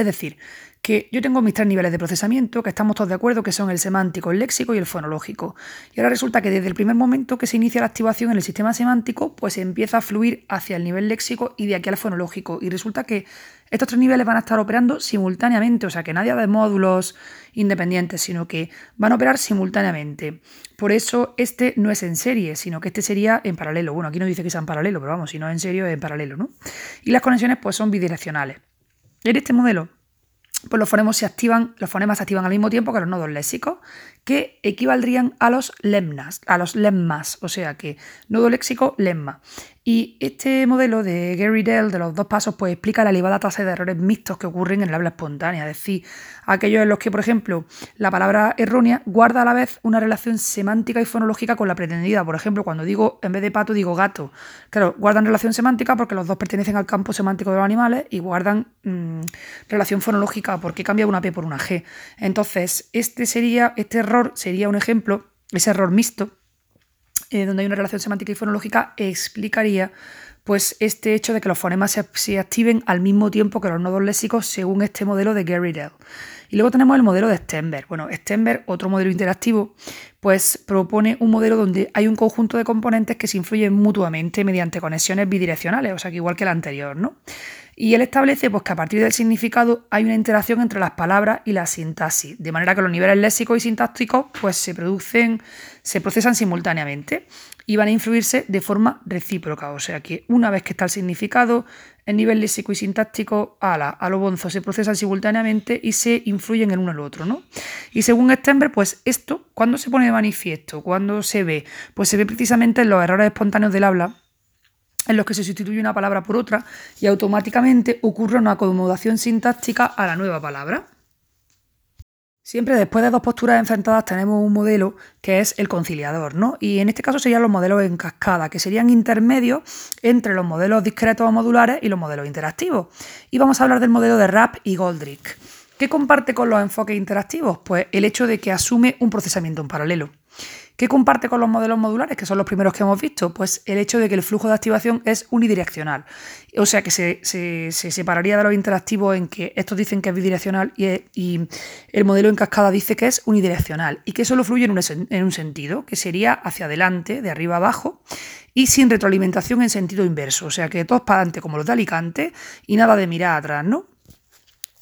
Es decir, que yo tengo mis tres niveles de procesamiento, que estamos todos de acuerdo que son el semántico, el léxico y el fonológico. Y ahora resulta que desde el primer momento que se inicia la activación en el sistema semántico, pues empieza a fluir hacia el nivel léxico y de aquí al fonológico. Y resulta que estos tres niveles van a estar operando simultáneamente, o sea que nadie de módulos independientes, sino que van a operar simultáneamente. Por eso este no es en serie, sino que este sería en paralelo. Bueno, aquí no dice que sea en paralelo, pero vamos, si no es en serio es en paralelo, ¿no? Y las conexiones pues son bidireccionales. En este modelo pues los fonemas se activan, los fonemas se activan al mismo tiempo que los nodos léxicos, que equivaldrían a los lemmas, a los lemmas, o sea que nodo léxico, lemma. Y este modelo de Gary Dell de los dos pasos pues explica la elevada tasa de errores mixtos que ocurren en el habla espontánea, es decir, aquellos en los que, por ejemplo, la palabra errónea guarda a la vez una relación semántica y fonológica con la pretendida. Por ejemplo, cuando digo en vez de pato digo gato. Claro, guardan relación semántica porque los dos pertenecen al campo semántico de los animales y guardan mm, relación fonológica porque cambia una P por una G. Entonces, este sería, este sería un ejemplo, ese error mixto eh, donde hay una relación semántica y fonológica, explicaría pues este hecho de que los fonemas se, activen al mismo tiempo que los nodos léxicos según este modelo de Gary Dell. Y luego tenemos el modelo de Stenberg. Bueno, Stenberg, otro modelo interactivo, pues propone un modelo donde hay un conjunto de componentes que se influyen mutuamente mediante conexiones bidireccionales, o sea que igual que el anterior, ¿no? Y él establece pues, que a partir del significado hay una interacción entre las palabras y la sintaxis, de manera que los niveles léxicos y sintácticos pues, se producen, se procesan simultáneamente y van a influirse de forma recíproca. O sea que una vez que está el significado, el nivel léxico y sintáctico a, la, a lo bonzo se procesan simultáneamente y se influyen en uno al otro. ¿no? Y según Stenberg, pues esto, ¿cuándo se pone de manifiesto? ¿Cuándo se ve? Pues se ve precisamente en los errores espontáneos del habla en los que se sustituye una palabra por otra y automáticamente ocurre una acomodación sintáctica a la nueva palabra. Siempre después de dos posturas enfrentadas tenemos un modelo que es el conciliador, ¿no? Y en este caso serían los modelos en cascada, que serían intermedios entre los modelos discretos o modulares y los modelos interactivos. Y vamos a hablar del modelo de Rapp y Goldrick. ¿Qué comparte con los enfoques interactivos? Pues el hecho de que asume un procesamiento en paralelo. ¿Qué comparte con los modelos modulares, que son los primeros que hemos visto? Pues el hecho de que el flujo de activación es unidireccional. O sea que se, separaría de los interactivos en que estos dicen que es bidireccional y, el modelo en cascada dice que es unidireccional y que solo fluye en un, en un sentido, que sería hacia adelante, de arriba abajo, y sin retroalimentación en sentido inverso. O sea que todos para adelante como los de Alicante y nada de mirar atrás, ¿no?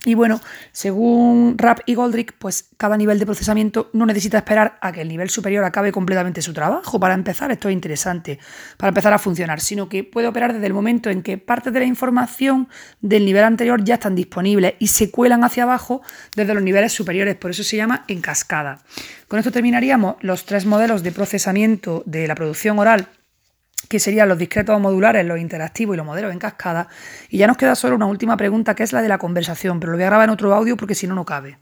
Y bueno, según Rapp y Goldrick, pues cada nivel de procesamiento no necesita esperar a que el nivel superior acabe completamente su trabajo para empezar, esto es interesante, para empezar a funcionar, sino que puede operar desde el momento en que partes de la información del nivel anterior ya están disponibles y se cuelan hacia abajo desde los niveles superiores, por eso se llama en cascada. Con esto terminaríamos los tres modelos de procesamiento de la producción oral que serían los discretos modulares, los interactivos y los modelos en cascada. Y ya nos queda solo una última pregunta, que es la de la conversación, pero lo voy a grabar en otro audio porque si no, no cabe.